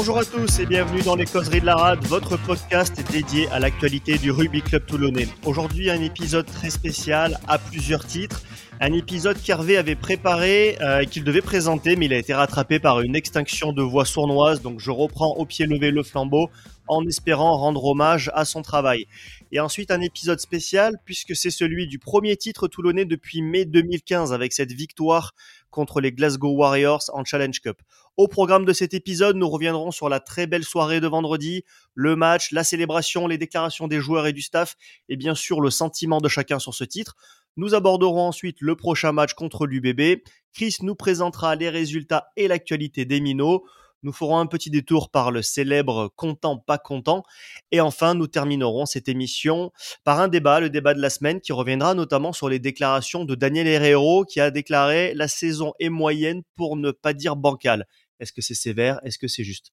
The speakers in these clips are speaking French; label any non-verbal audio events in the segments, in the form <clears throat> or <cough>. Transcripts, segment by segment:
Bonjour à tous et bienvenue dans les causeries de la rade, votre podcast dédié à l'actualité du rugby club toulonnais. Aujourd'hui un épisode très spécial à plusieurs titres. Un épisode qu'Hervé avait préparé euh, et qu'il devait présenter, mais il a été rattrapé par une extinction de voix sournoise. Donc je reprends au pied levé le flambeau en espérant rendre hommage à son travail. Et ensuite un épisode spécial puisque c'est celui du premier titre toulonnais depuis mai 2015 avec cette victoire contre les Glasgow Warriors en Challenge Cup. Au programme de cet épisode, nous reviendrons sur la très belle soirée de vendredi, le match, la célébration, les déclarations des joueurs et du staff et bien sûr le sentiment de chacun sur ce titre. Nous aborderons ensuite le prochain match contre l'UBB. Chris nous présentera les résultats et l'actualité des minots. Nous ferons un petit détour par le célèbre content pas content. Et enfin, nous terminerons cette émission par un débat, le débat de la semaine, qui reviendra notamment sur les déclarations de Daniel Herrero, qui a déclaré la saison est moyenne pour ne pas dire bancale. Est-ce que c'est sévère? Est-ce que c'est juste?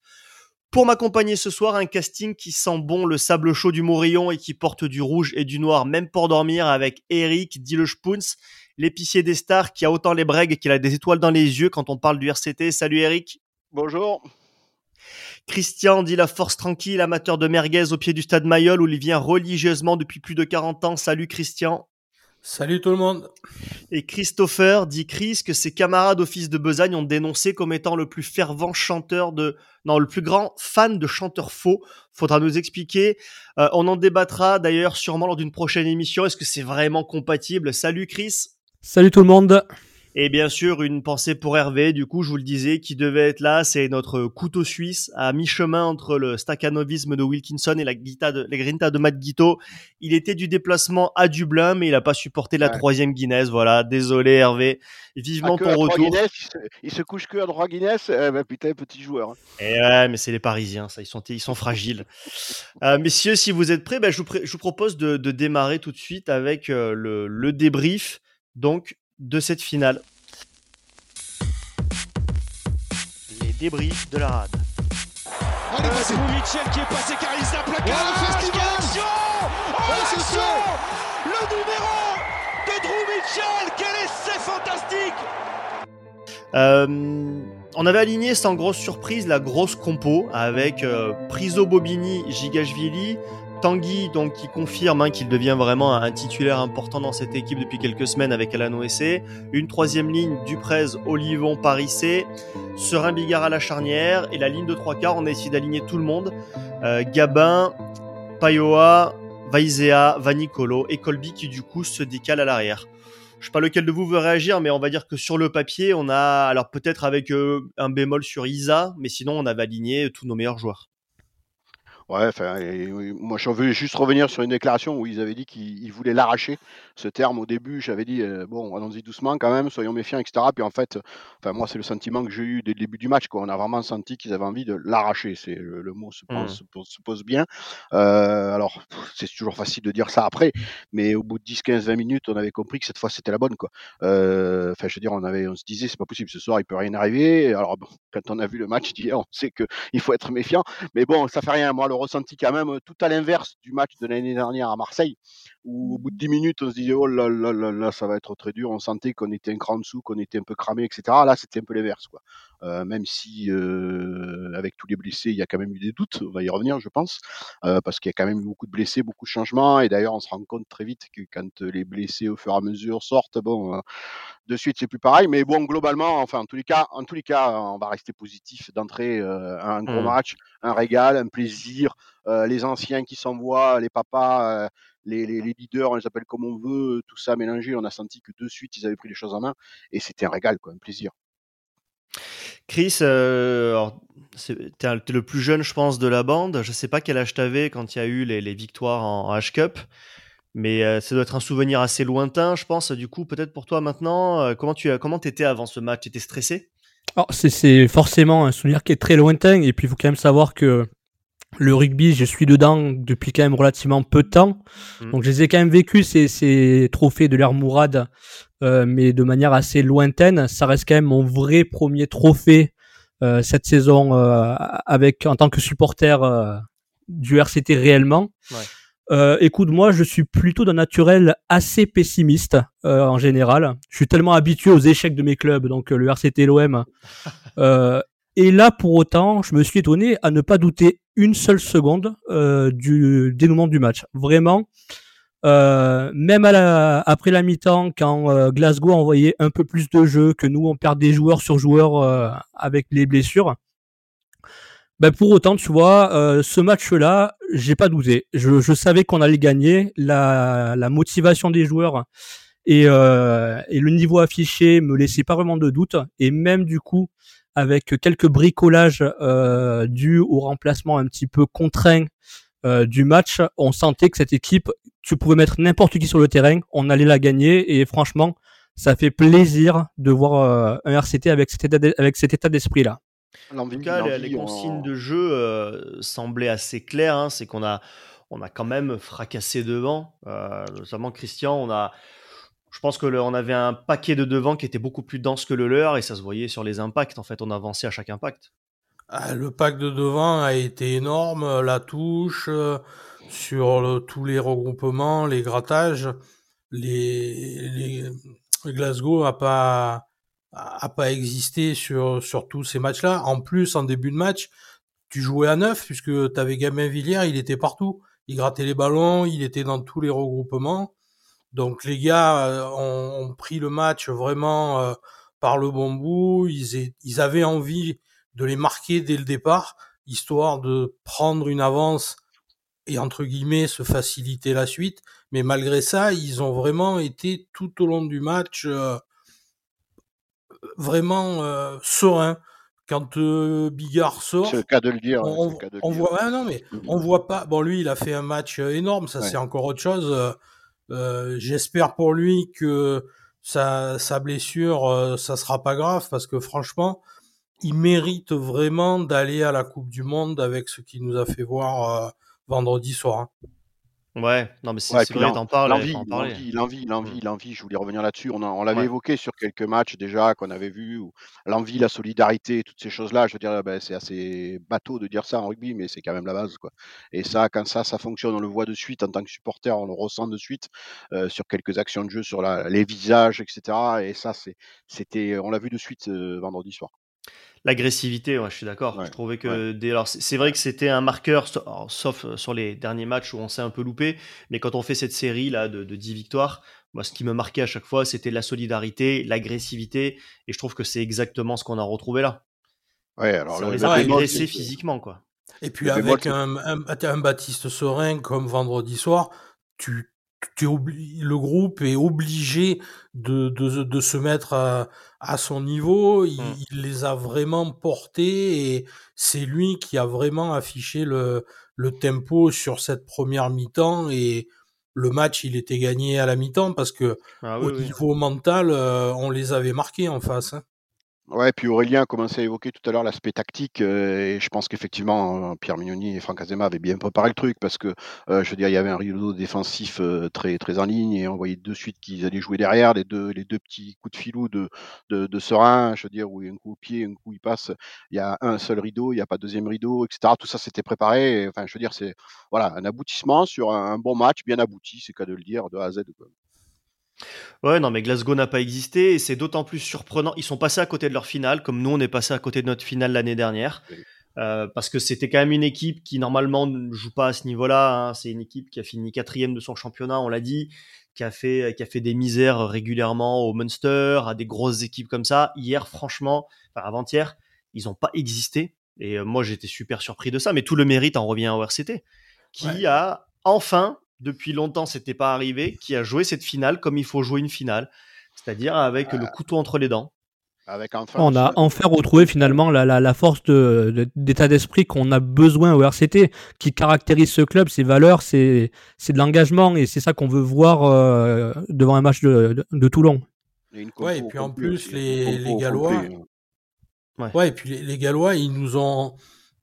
Pour m'accompagner ce soir, un casting qui sent bon le sable chaud du Morillon et qui porte du rouge et du noir, même pour dormir, avec Eric Dillespuns, l'épicier des stars qui a autant les bregues qu'il a des étoiles dans les yeux quand on parle du RCT. Salut Eric. Bonjour. Christian dit la force tranquille, amateur de merguez au pied du stade Mayol où il vient religieusement depuis plus de 40 ans. Salut Christian. Salut tout le monde. Et Christopher dit Chris que ses camarades au fils de Besagne ont dénoncé comme étant le plus fervent chanteur de, non, le plus grand fan de chanteurs faux. Faudra nous expliquer. Euh, on en débattra d'ailleurs sûrement lors d'une prochaine émission. Est-ce que c'est vraiment compatible? Salut Chris. Salut tout le monde. Et bien sûr, une pensée pour Hervé, du coup, je vous le disais, qui devait être là, c'est notre couteau suisse, à mi-chemin entre le staccanovisme de Wilkinson et la, guita de, grinta de Matt Guito. Il était du déplacement à Dublin, mais il n'a pas supporté la troisième Guinness. Voilà, désolé Hervé. Vivement ah, ton retour. il, se, couche que à droit Guinness, eh ben, putain, petit joueur. Hein. Et eh ouais, mais c'est les Parisiens, ça, ils sont, ils sont fragiles. euh, messieurs, si vous êtes prêts, ben, je, vous je, vous propose de, de, démarrer tout de suite avec euh, le, le débrief. Donc, de cette finale. Les débriefs de la rade. Allez, c'est Mitchell qui est passé car il s'est plaqué. Oh, l'action Oh, l'action Le numéro de Drew Mitchell Quel essai fantastique euh, on avait aligné sans grosse surprise la grosse compo avec euh, Priso Bobini, Gigashvili, Tanguy, donc, qui confirme hein, qu'il devient vraiment un titulaire important dans cette équipe depuis quelques semaines avec Alan OSC. Une troisième ligne, Duprez, Olivon, Parissé, Serin Bigard à la charnière. Et la ligne de trois quarts, on a essayé d'aligner tout le monde. Euh, Gabin, Payoa, Vaizea, Vanicolo et Colby qui du coup se décale à l'arrière. Je sais pas lequel de vous veut réagir, mais on va dire que sur le papier, on a, alors peut-être avec euh, un bémol sur Isa, mais sinon on avait aligné tous nos meilleurs joueurs. Ouais, enfin, moi je veux juste revenir sur une déclaration où ils avaient dit qu'ils voulaient l'arracher. Ce terme au début, j'avais dit euh, bon, allons-y doucement quand même, soyons méfiants, etc. Puis en fait, enfin moi c'est le sentiment que j'ai eu dès le début du match. Quoi. On a vraiment senti qu'ils avaient envie de l'arracher. C'est le, mot se pose, mmh. se pose, bien. Euh, alors c'est toujours facile de dire ça après, mais au bout de 10, 15, 20 minutes, on avait compris que cette fois c'était la bonne. Quoi. Euh, enfin, je veux dire, on avait, on se disait c'est pas possible ce soir, il peut rien arriver. Alors bon, quand on a vu le match d'hier, on sait qu'il faut être méfiant. Mais bon, ça fait rien. Moi, le ressenti quand même tout à l'inverse du match de l'année dernière à Marseille, où au bout de 10 minutes, on se disait, oh là là là là, ça va être très dur. On sentait qu'on était un cran dessous, qu'on était un peu cramé, etc. Là, c'était un peu l'inverse, quoi. Euh, même si, euh, avec tous les blessés, il y a quand même eu des doutes. On va y revenir, je pense, euh, parce qu'il y a quand même eu beaucoup de blessés, beaucoup de changements. Et d'ailleurs, on se rend compte très vite que quand les blessés, au fur et à mesure, sortent, bon, de suite, c'est plus pareil. Mais bon, globalement, enfin, en tous les cas, en tous les cas, on va rester positif d'entrée. un gros mmh. match, un régal, un plaisir. les anciens qui s'envoient, les papas, les, les, leaders, on les appelle comme on veut, tout ça mélangé. On a senti que de suite, ils avaient pris les choses en main. Et c'était un régal, quoi, un plaisir. Chris, euh, tu es, le plus jeune, je pense, de la bande. Je sais pas quel âge tu avais quand il y a eu les, les victoires en, H-Cup, mais euh, ça doit être un souvenir assez lointain, je pense. Du coup, peut-être pour toi maintenant, euh, comment tu comment étais avant ce match? Tu étais stressé C'est forcément un souvenir qui est très lointain, et puis il faut quand même savoir que le rugby, je suis dedans depuis quand même relativement peu de temps. Mmh. Donc je les ai quand même vécu ces, ces trophées de l'ère Mourad euh, mais de manière assez lointaine. Ça reste quand même mon vrai premier trophée euh, cette saison euh, avec en tant que supporter du RCT réellement. Ouais. écoute, moi, je suis plutôt d'un naturel assez pessimiste en général. Je suis tellement habitué aux échecs de mes clubs, donc le RCT, l'OM. <laughs> Et là, pour autant, je me suis étonné à ne pas douter une seule seconde euh, du dénouement du match. Vraiment, euh, même à la, après la mi-temps, quand euh, Glasgow envoyait un peu plus de jeu, que nous on perd des joueurs sur joueurs euh, avec les blessures, ben pour autant, tu vois, euh, ce match-là, j'ai pas douté. Je, je savais qu'on allait gagner. La, la motivation des joueurs et, euh, et le niveau affiché me laissait pas vraiment de doute. Et même du coup, avec quelques bricolages dus au remplacement un petit peu contraint euh, du match, on sentait que cette équipe, tu pouvais mettre n'importe qui sur le terrain, on allait la gagner. Et franchement, ça fait plaisir de voir euh, un RCT avec cet état, avec cet état d'esprit-là. En tout cas, les, les, consignes on... de jeu euh, semblaient assez claires. Hein, c'est qu'on a, on a quand même fracassé devant. Euh, notamment Christian, on a, je pense que le, on avait un paquet de devant qui était beaucoup plus dense que le leur et ça se voyait sur les impacts. En fait, on avançait à chaque impact. Ah, le pack de devant a été énorme. La touche euh, sur tous les regroupements, les grattages, les, les Glasgow a pas a pas existé sur, sur tous ces matchs-là. En plus, en début de match, tu jouais à neuf, puisque tu avais Gamin Villiers, il était partout. Il grattait les ballons, il était dans tous les regroupements. Donc les gars euh, ont, ont, pris le match vraiment euh, par le bon bout. Ils, ils avaient envie de les marquer dès le départ, histoire de prendre une avance et entre guillemets se faciliter la suite. Mais malgré ça, ils ont vraiment été tout au long du match euh, vraiment euh, serein. Quand euh, Bigard sort, c'est le cas de le dire. On, le on dire. voit, ah non mais on voit pas. Bon, lui, il a fait un match énorme, ça ouais. c'est encore autre chose. J'espère pour lui que sa, sa blessure, ça sera pas grave parce que franchement, il mérite vraiment d'aller à la Coupe du Monde avec ce qu'il nous a fait voir euh, vendredi soir. Hein. Ouais, non mais c'est ouais, vrai, t'en parles. L'envie, l'envie, l'envie, l'envie, l'envie, je voulais revenir là-dessus. On, on l'avait ouais. évoqué sur quelques matchs déjà qu'on avait vu, l'envie, la solidarité, toutes ces choses-là. Je veux dire, ben, c'est assez bateau de dire ça en rugby, mais c'est quand même la base, quoi. Et ça, quand ça, ça fonctionne, on le voit de suite en tant que supporter, on le ressent de suite euh, sur quelques actions de jeu, sur la, les visages, etc. Et ça, c'était, on l'a vu de suite euh, vendredi soir. L'agressivité, ouais, je suis d'accord. Ouais, je trouvais que ouais. dès... alors c'est vrai que c'était un marqueur, sauf sur les derniers matchs où on s'est un peu loupé, mais quand on fait cette série là de, de 10 victoires, moi ce qui me marquait à chaque fois, c'était la solidarité, l'agressivité, et je trouve que c'est exactement ce qu'on a retrouvé là. Ouais, alors on les a agressés physiquement, quoi. Et puis avec un, un, un, Baptiste Serein comme vendredi soir, tu le groupe est obligé de, de, de se mettre à, à son niveau. Il, mmh. il, les a vraiment portés et c'est lui qui a vraiment affiché le, le tempo sur cette première mi-temps et le match il était gagné à la mi-temps parce que ah, oui, au oui. niveau mental euh, on les avait marqués en face. Hein. Ouais, puis Aurélien a commencé à évoquer tout à l'heure l'aspect tactique, euh, et je pense qu'effectivement, euh, Pierre Mignoni et Franck Azema avaient bien préparé le truc, parce que, euh, je veux dire, il y avait un rideau défensif très, très en ligne, et on voyait de suite qu'ils allaient jouer derrière, les deux, les deux petits coups de filou de, de, de je veux dire, où un coup au pied, un coup il passe, il y a un seul rideau, il n'y a pas deuxième rideau, etc. Tout ça, c'était préparé, et, enfin, je veux dire, c'est, voilà, un aboutissement sur un, bon match, bien abouti, c'est qu'à de le dire, de A à Z. Quoi. Ouais, non, mais Glasgow n'a pas existé et c'est d'autant plus surprenant. Ils sont passés à côté de leur finale, comme nous, on est passé à côté de notre finale l'année dernière. Oui. Euh, parce que c'était quand même une équipe qui normalement ne joue pas à ce niveau-là. Hein. C'est une équipe qui a fini quatrième de son championnat, on l'a dit, qui a fait qui a fait des misères régulièrement au Munster, à des grosses équipes comme ça. Hier, franchement, enfin avant-hier, ils n'ont pas existé. Et euh, moi, j'étais super surpris de ça. Mais tout le mérite en revient au RCT, qui ouais. a enfin depuis longtemps c'était pas arrivé, qui a joué cette finale comme il faut jouer une finale, c'est-à-dire avec euh... le couteau entre les dents. Avec enfin on a enfin retrouvé finalement la, la, la force de, de, d'état d'esprit qu'on a besoin au RCT, qui caractérise ce club, ses valeurs, c'est, c'est de l'engagement et c'est ça qu'on veut voir euh, devant un match de, de, de Toulon. Ouais, et puis en plus, les, les Gallois. Ouais. ouais. et puis les, les Gallois, ils nous ont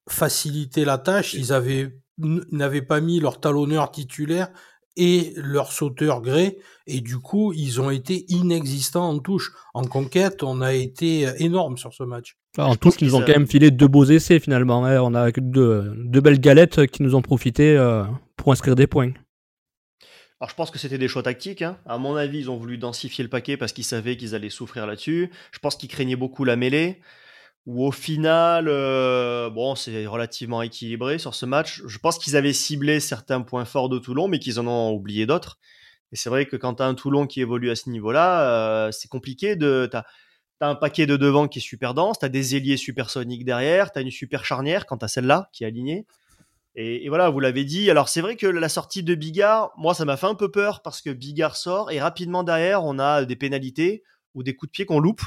facilité la tâche. Ils avaient n'avaient pas mis leur talonneur titulaire et leur sauteur gré et du coup ils ont été inexistants en touche. En conquête, on a été énorme sur ce match. Enfin, en touche, ils nous ont quand même filé deux beaux essais finalement. Hein. On a deux, deux, belles galettes qui nous ont profité euh, pour inscrire des points. Alors je pense que c'était des choix tactiques. Hein. À mon avis, ils ont voulu densifier le paquet parce qu'ils savaient qu'ils allaient souffrir là-dessus. Je pense qu'ils craignaient beaucoup la mêlée. Où au final, euh, bon, c'est relativement équilibré sur ce match. Je pense qu'ils avaient ciblé certains points forts de Toulon, mais qu'ils en ont oublié d'autres. Et c'est vrai que quand tu as un Toulon qui évolue à ce niveau-là, euh, c'est compliqué de. Tu as, un paquet de devant qui est super dense, tu as des ailiers supersoniques derrière, tu as une super charnière quand tu as celle-là qui est alignée. Et, voilà, vous l'avez dit. Alors c'est vrai que la sortie de Bigard, moi ça m'a fait un peu peur parce que Bigard sort et rapidement derrière on a des pénalités ou des coups de pied qu'on loupe.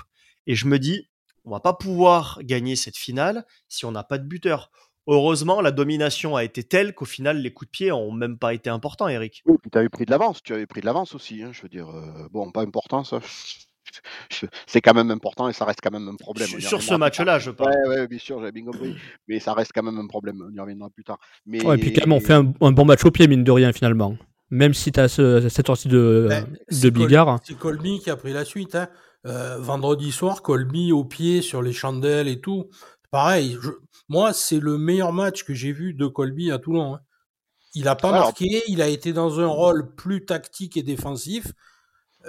Et je me dis, on va pas pouvoir gagner cette finale si on n'a pas de buteur. Heureusement, la domination a été telle qu'au final, les coups de pied ont même pas été importants, Eric. Oui, puis tu avais pris de l'avance. Tu avais pris de l'avance aussi. Hein, je veux dire, euh, bon, pas important ça. <laughs> C'est quand même important et ça reste quand même un problème. Sur, ce match-là, je pense. Oui, bien sûr, j'ai bien compris. Mais ça reste quand même un problème. On y reviendra plus tard. Mais... Ouais, et puis quand même, on fait un, bon match au pied, mine de rien, finalement. Même si tu as cette sortie de, ben, de Bigard. C'est Colby qui a pris la suite. Hein. Euh, vendredi soir, Colby au pied sur les chandelles et tout. Pareil, moi, c'est le meilleur match que j'ai vu de Colby à Toulon. Hein. Il n'a pas marqué, il a été dans un rôle plus tactique et défensif,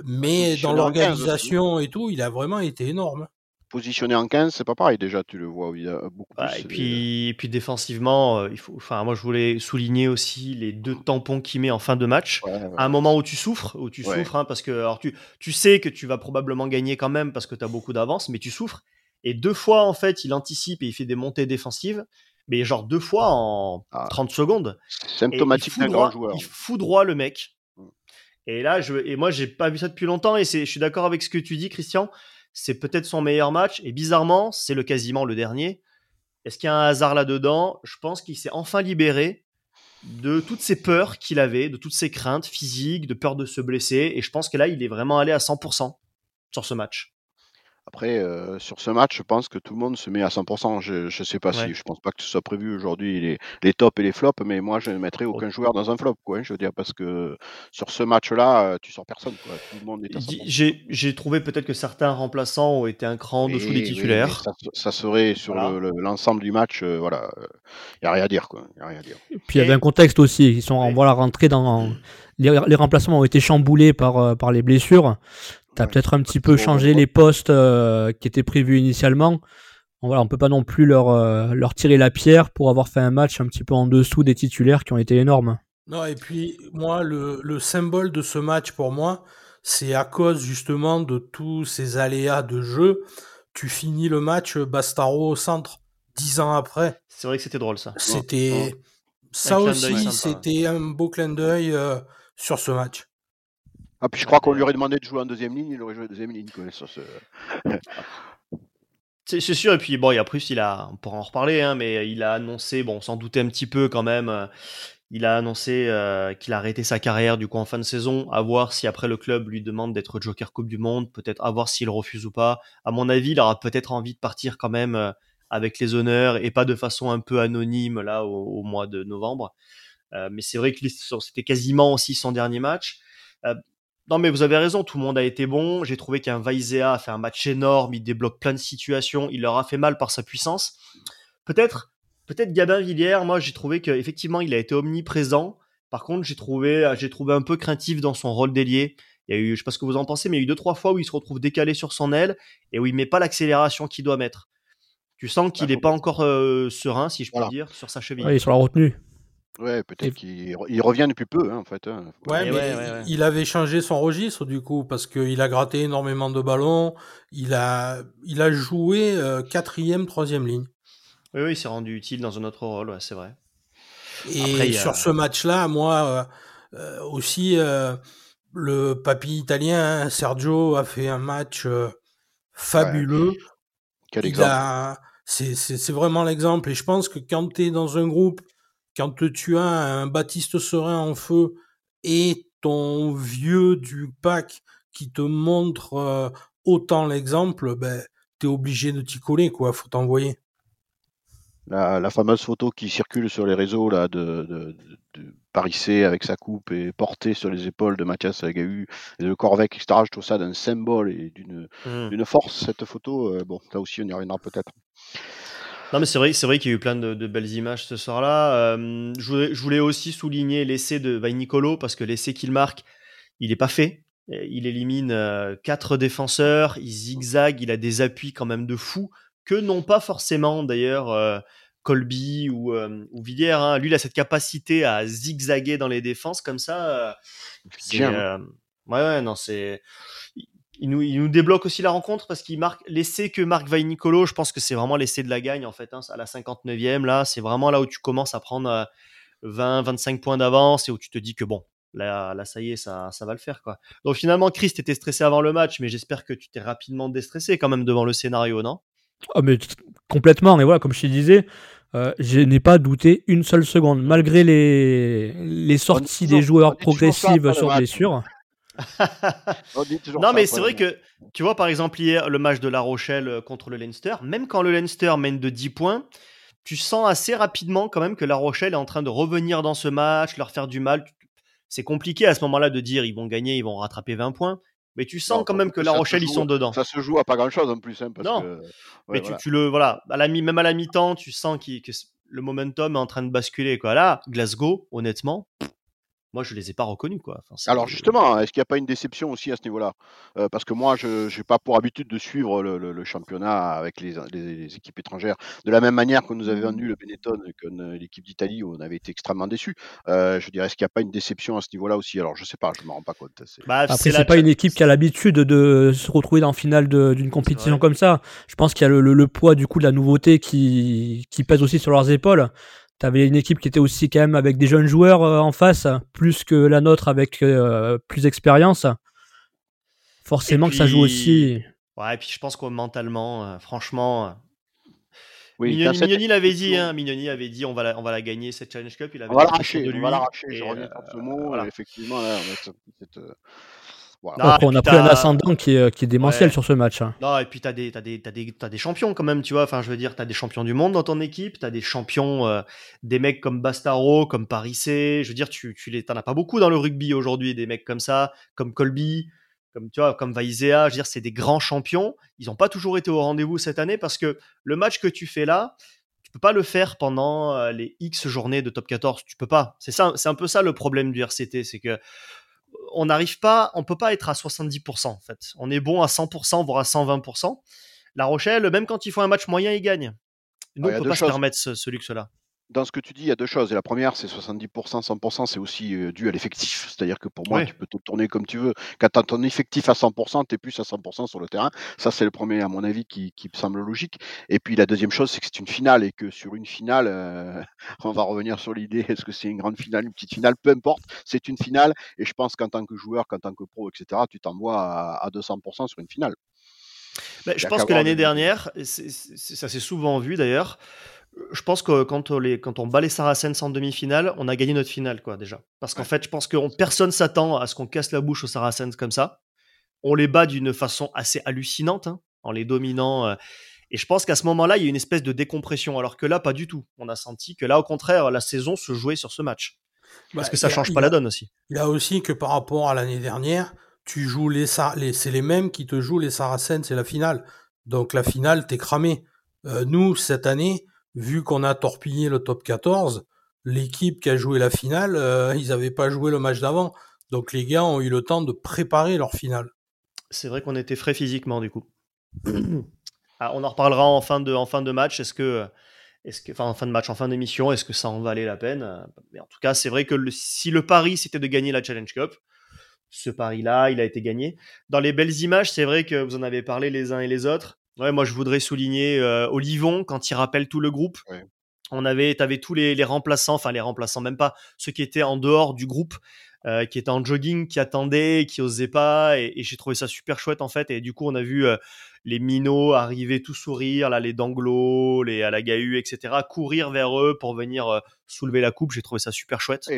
mais dans l'organisation et tout, il a vraiment été énorme. Positionné en 15, c'est pas pareil déjà, tu le vois a beaucoup bah, Et puis, puis défensivement, euh, il faut, enfin, moi je voulais souligner aussi les deux tampons qu'il met en fin de match. À un moment où tu souffres, où tu souffres, hein, parce que alors, tu, tu sais que tu vas probablement gagner quand même parce que tu as beaucoup d'avance, mais tu souffres. Et deux fois, en fait, il anticipe et il fait des montées défensives, mais genre deux fois en 30 ah. secondes. Symptomatique d'un grand joueur. Il foudroie le mec. Mm. Et là, je, et moi, j'ai pas vu ça depuis longtemps, et je suis d'accord avec ce que tu dis, Christian c'est peut-être son meilleur match, et bizarrement, c'est le quasiment le dernier. Est-ce qu'il y a un hasard là-dedans? Je pense qu'il s'est enfin libéré de toutes ces peurs qu'il avait, de toutes ces craintes physiques, de peur de se blesser, et je pense que là, il est vraiment allé à 100% sur ce match. Après, euh, sur ce match, je pense que tout le monde se met à 100%. Je ne sais pas si, je pense pas que ce soit prévu aujourd'hui les, les tops et les flops, mais moi je ne mettrais aucun joueur dans un flop, quoi. Hein, je veux dire, parce que sur ce match-là, euh, tu sors personne, Tout le monde est J'ai trouvé peut-être que certains remplaçants ont été un cran en dessous des titulaires. ça, serait sur l'ensemble du match, euh, voilà, il n'y a rien à dire, quoi. Y a rien à dire. Puis il y avait un contexte aussi. Ils sont en voilà rentrés dans les, les, remplacements ont été chamboulés par par les blessures. Tu as peut-être un petit peu changé les postes euh, qui étaient prévus initialement. voilà, on peut pas non plus leur, euh, leur tirer la pierre pour avoir fait un match un petit peu en dessous des titulaires qui ont été énormes. Non, et puis moi, le, le symbole de ce match pour moi, c'est à cause justement de tous ces aléas de jeu. Tu finis le match Bastaro au centre, dix ans après. C'est vrai que c'était drôle ça. C'était ça aussi, c'était un beau clin d'œil euh, sur ce match. Ah, puis je crois qu'on lui aurait demandé de jouer en deuxième ligne, il aurait joué en deuxième ligne. C'est sûr, et puis bon, il y a plus, il a, on pourra en reparler, hein, mais il a annoncé, bon, sans douter un petit peu quand même, euh, il a annoncé euh, qu'il a arrêté sa carrière du coup en fin de saison, à voir si après le club lui demande d'être Joker Coupe du Monde, peut-être à voir s'il refuse ou pas. À mon avis, il aura peut-être envie de partir quand même euh, avec les honneurs et pas de façon un peu anonyme là au, mois de novembre. mais c'est vrai que c'était quasiment aussi son dernier match. Non, mais vous avez raison, tout le monde a été bon. J'ai trouvé qu'un Vaizea a fait un match énorme, il débloque plein de situations, il leur a fait mal par sa puissance. Peut-être, peut-être Gabin Villière, moi j'ai trouvé qu'effectivement il a été omniprésent. Par contre, j'ai trouvé, j'ai trouvé un peu craintif dans son rôle d'ailier. Il y a eu, je sais pas ce que vous en pensez, mais il y a eu deux trois fois où il se retrouve décalé sur son aile et où il met pas l'accélération qu'il doit mettre. Tu sens qu'il n'est pas encore euh, serein, si je peux dire, sur sa cheville. Oui, sur la retenue. Ouais, peut-être qu'il revient depuis peu, hein, en fait. Hein. Ouais, mais il avait changé son registre du coup parce qu'il a gratté énormément de ballons. Il a, il a joué euh, quatrième, troisième ligne. Oui, oui, il s'est rendu utile dans un autre rôle, c'est vrai. Et sur ce match-là, moi euh, euh, aussi, le papy italien hein, Sergio a fait un match fabuleux. Quel exemple C'est vraiment l'exemple. Et je pense que quand tu es dans un groupe quand tu as un Baptiste Serein en feu et ton vieux du pack qui te montre euh, autant l'exemple, ben, tu es obligé de t'y coller, quoi. Faut t'envoyer. La, fameuse photo qui circule sur les réseaux là, de, de, Paris C avec sa coupe et portée sur les épaules de Mathias Agahu et de Corvec, etc. Je trouve ça d'un symbole et d'une mmh. force, cette photo. Euh, bon, là aussi, on y reviendra peut-être. Non, mais c'est vrai, c'est vrai qu'il y a eu plein de, belles images ce soir-là. Euh, je, voulais, aussi souligner l'essai de Nicolo parce que l'essai qu'il marque, il n'est pas fait. Il élimine euh, quatre défenseurs, il zigzague, il a des appuis quand même de fou que n'ont pas forcément d'ailleurs Colby ou, ou Villiers. Hein. Lui, il a cette capacité à zigzaguer dans les défenses comme ça. ouais, ouais, non, c'est il nous, il nous, débloque aussi la rencontre parce qu'il marque l'essai que marque Nicolo. Je pense que c'est vraiment l'essai de la gagne en fait. Hein, à la 59e, là, c'est vraiment là où tu commences à prendre 20, euh, 25 points d'avance et où tu te dis que bon, là, là ça y est, ça, ça va le faire quoi. Donc finalement, Chris, était stressé avant le match, mais j'espère que tu t'es rapidement déstressé quand même devant le scénario, non? Oh, mais complètement. Et voilà, comme je te disais. Euh, je n'ai pas douté une seule seconde, malgré les, les sorties des joueurs progressives sur blessure. Non, mais c'est vrai que, tu vois, par exemple, hier, le match de La Rochelle euh, contre le Leinster, même quand le Leinster mène de 10 points, tu sens assez rapidement quand même que La Rochelle est en train de revenir dans ce match, leur faire du mal. C'est compliqué à ce moment-là de dire ils vont gagner, ils vont rattraper 20 points. Mais tu sens quand même que La Rochelle, ils sont dedans. Ça se joue à pas grand-chose en plus. Hein, non, mais tu, le. Voilà, à la, même à la mi-temps, tu sens que le momentum est en train de basculer. Quoi. Là, Glasgow, honnêtement, moi je les ai pas reconnus quoi. Alors justement, est-ce qu'il n'y a pas une déception aussi à ce niveau-là? Euh, Parce que moi, je n'ai pas pour habitude de suivre le, championnat avec les, équipes étrangères de la même manière que nous avait vendu le Benetton et que l'équipe d'Italie où on avait été extrêmement déçus. Euh, je dirais, est-ce qu'il n'y a pas une déception à ce niveau-là aussi? Alors je sais pas, je me rends pas compte. Bah, Après, c'est pas une équipe qui a l'habitude de se retrouver dans le finale d'une compétition comme ça. Je pense qu'il y a le, poids du coup de la nouveauté qui, qui pèse aussi sur leurs épaules. T'avais une équipe qui était aussi quand même avec des jeunes joueurs euh, en face, plus que la nôtre avec euh, plus d'expérience. Forcément que ça joue aussi. Ouais, et puis je pense que mentalement, euh, franchement, oui, Mignoni, l'avait dit, hein, Mignoni avait dit on va la, on va la gagner cette Challenge Cup. Il avait on va l'arracher, on va l'arracher. Je reviens sur ce mot. Effectivement, là, on a cette, on a pris un ascendant qui est, qui est démentiel sur ce match. Hein. Non, et puis t'as des, as des, as des, as des champions quand même, tu vois. Enfin, je veux dire, t'as des champions du monde dans ton équipe, t'as des champions, euh, des mecs comme Bastaro, comme Parissé. Je veux dire, tu, tu les, t'en as pas beaucoup dans le rugby aujourd'hui, des mecs comme ça, comme Colby, comme tu vois, comme Vaizea. Je veux dire, c'est des grands champions. Ils n'ont pas toujours été au rendez-vous cette année parce que le match que tu fais là, tu peux pas le faire pendant euh, les X journées de top 14. Tu peux pas. C'est ça, c'est un peu ça le problème du RCT, c'est que on n'arrive pas, on peut pas être à 70% en fait. On est bon à 100%, voire à 120%. La Rochelle, même quand ils font un match moyen, ils gagnent. Nous, on ne peut pas se permettre ce luxe-là dans ce que tu dis, il y a deux choses. Et la première, c'est 70%, 100%, c'est aussi euh, dû à l'effectif. C'est-à-dire que pour moi, tu peux te tourner comme tu veux. Quand tu as ton effectif à 100%, tu es plus à 100% sur le terrain. Ça, c'est le premier, à mon avis, qui, me semble logique. Et puis la deuxième chose, c'est que c'est une finale et que sur une finale, euh, <laughs> on va revenir sur l'idée, est-ce que c'est une grande finale, une petite finale, peu importe, c'est une finale. Et je pense qu'en tant que joueur, qu'en tant que pro, etc., tu t'envoies à, à 200% sur une finale. Bah, je pense que l'année dernière, ça s'est souvent vu d'ailleurs, je pense que quand on, les, quand on bat les Saracens en demi-finale, on a gagné notre finale, quoi, déjà. Parce qu'en fait, je pense que personne s'attend à ce qu'on casse la bouche aux Saracens comme ça. On les bat d'une façon assez hallucinante, hein, en les dominant. Euh. et je pense qu'à ce moment-là, il y a une espèce de décompression, alors que là, pas du tout. On a senti que là, au contraire, la saison se jouait sur ce match. Parce bah, que ça change pas la donne aussi. Il y a aussi que par rapport à l'année dernière, tu joues les, les c'est les mêmes qui te jouent les Saracens, c'est la finale. Donc la finale, t'es cramé. Euh, nous, cette année, vu qu'on a torpillé le top 14, l'équipe qui a joué la finale, euh, ils n'avaient pas joué le match d'avant. Donc les gars ont eu le temps de préparer leur finale. C'est vrai qu'on était frais physiquement du coup. <clears throat> Ah, on en reparlera en fin de, en fin de match. Est-ce que, est-ce que, en fin de match, en fin d'émission, est-ce que ça en valait la peine? Mais en tout cas, c'est vrai que si le pari c'était de gagner la Challenge Cup, ce pari-là, il a été gagné. Dans les belles images, c'est vrai que vous en avez parlé les uns et les autres. Ouais, moi je voudrais souligner euh, Olivon quand il rappelle tout le groupe. On avait, t'avais tous les, remplaçants, enfin les remplaçants même pas, ceux qui étaient en dehors du groupe, euh, qui étaient en jogging, qui attendaient, qui osaient pas, et, j'ai trouvé ça super chouette en fait. Et du coup, on a vu les minots arriver tout sourire, là les Danglo, les Alagahu, etc., courir vers eux pour venir soulever la coupe. J'ai trouvé ça super chouette.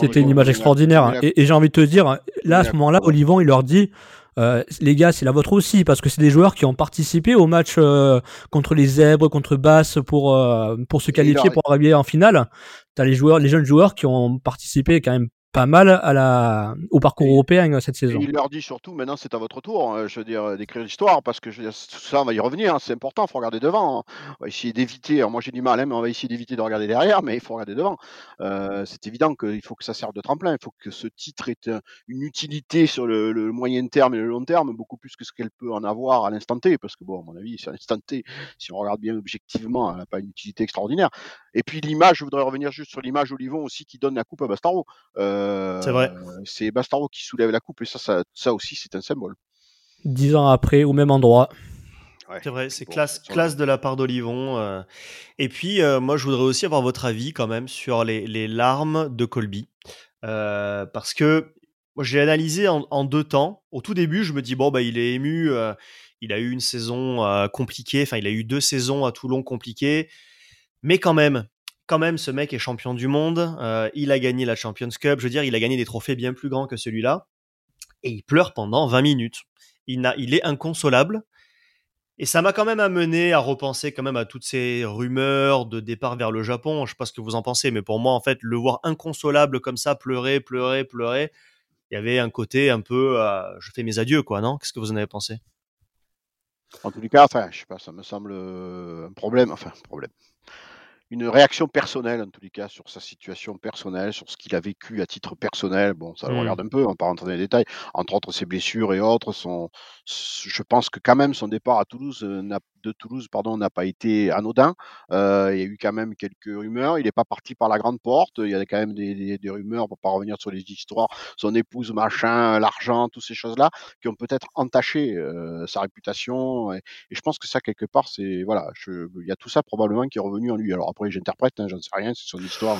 C'était une image extraordinaire. Et, et j'ai envie de te dire, là à ce moment-là, Olivon, il leur dit euh, les gars, c'est la vôtre aussi, parce que c'est des joueurs qui ont participé au match euh, contre les Zèbres, contre Basse, pour, euh, pour se qualifier, pour arriver en finale. T'as les joueurs, les jeunes joueurs qui ont participé quand même pas mal à la, au parcours européen cette saison. il leur dit surtout maintenant c'est à votre tour, hein, je veux dire, d'écrire l'histoire parce que je tout ça on va y revenir, hein, c'est important, il faut regarder devant. Hein. On va essayer d'éviter, moi j'ai du mal, mais on va essayer d'éviter de regarder derrière, mais il faut regarder devant. c'est évident qu'il faut que ça serve de tremplin, il faut que ce titre ait une utilité sur le, moyen terme et le long terme, beaucoup plus que ce qu'elle peut en avoir à l'instant T, parce que bon, à mon avis, c'est à l'instant T, si on regarde bien objectivement, elle n'a pas une utilité extraordinaire. Et puis l'image, je voudrais revenir juste sur l'image Olivon aussi qui donne la coupe à Bastaro. C'est vrai. C'est Bastaro qui soulève la coupe et ça, ça, aussi, c'est un symbole. Dix ans après, au même endroit. c'est vrai, c'est classe, classe de la part d'Olivon. Et puis, moi, je voudrais aussi avoir votre avis quand même sur les, larmes de Colby. parce que moi, j'ai analysé en, deux temps. Au tout début, je me dis, bon, bah, il est ému. il a eu une saison compliquée. Enfin, il a eu deux saisons à Toulon compliquées. Mais quand même, quand même, ce mec est champion du monde. Euh, il a gagné la Champions Cup. Je veux dire, il a gagné des trophées bien plus grands que celui-là. Et il pleure pendant 20 minutes. Il, il est inconsolable. Et ça m'a quand même amené à repenser quand même à toutes ces rumeurs de départ vers le Japon. Je sais pas ce que vous en pensez, mais pour moi, en fait, le voir inconsolable comme ça, pleurer, pleurer, pleurer, il y avait un côté un peu, euh, je fais mes adieux, quoi, non? Qu'est-ce que vous en avez pensé? En les cas, enfin, je sais pas, ça me semble un problème, enfin, un problème une réaction personnelle, en tous les cas, sur sa situation personnelle, sur ce qu'il a vécu à titre personnel. Bon, ça le mmh. regarde un peu, on va pas rentrer dans les détails. Entre autres, ses blessures et autres. Son, je pense que quand même, son départ à Toulouse euh, n'a de Toulouse pardon, n'a pas été anodin. Euh, il y a eu quand même quelques rumeurs. Il n'est pas parti par la grande porte. Il y a quand même des, rumeurs, pour pas revenir sur les histoires, son épouse, machin, l'argent, toutes ces choses-là, qui ont peut-être entaché euh, sa réputation. Et, je pense que ça, quelque part, c'est voilà, il y a tout ça probablement qui est revenu en lui. Alors après, j'interprète, hein, j'en sais rien, c'est son histoire.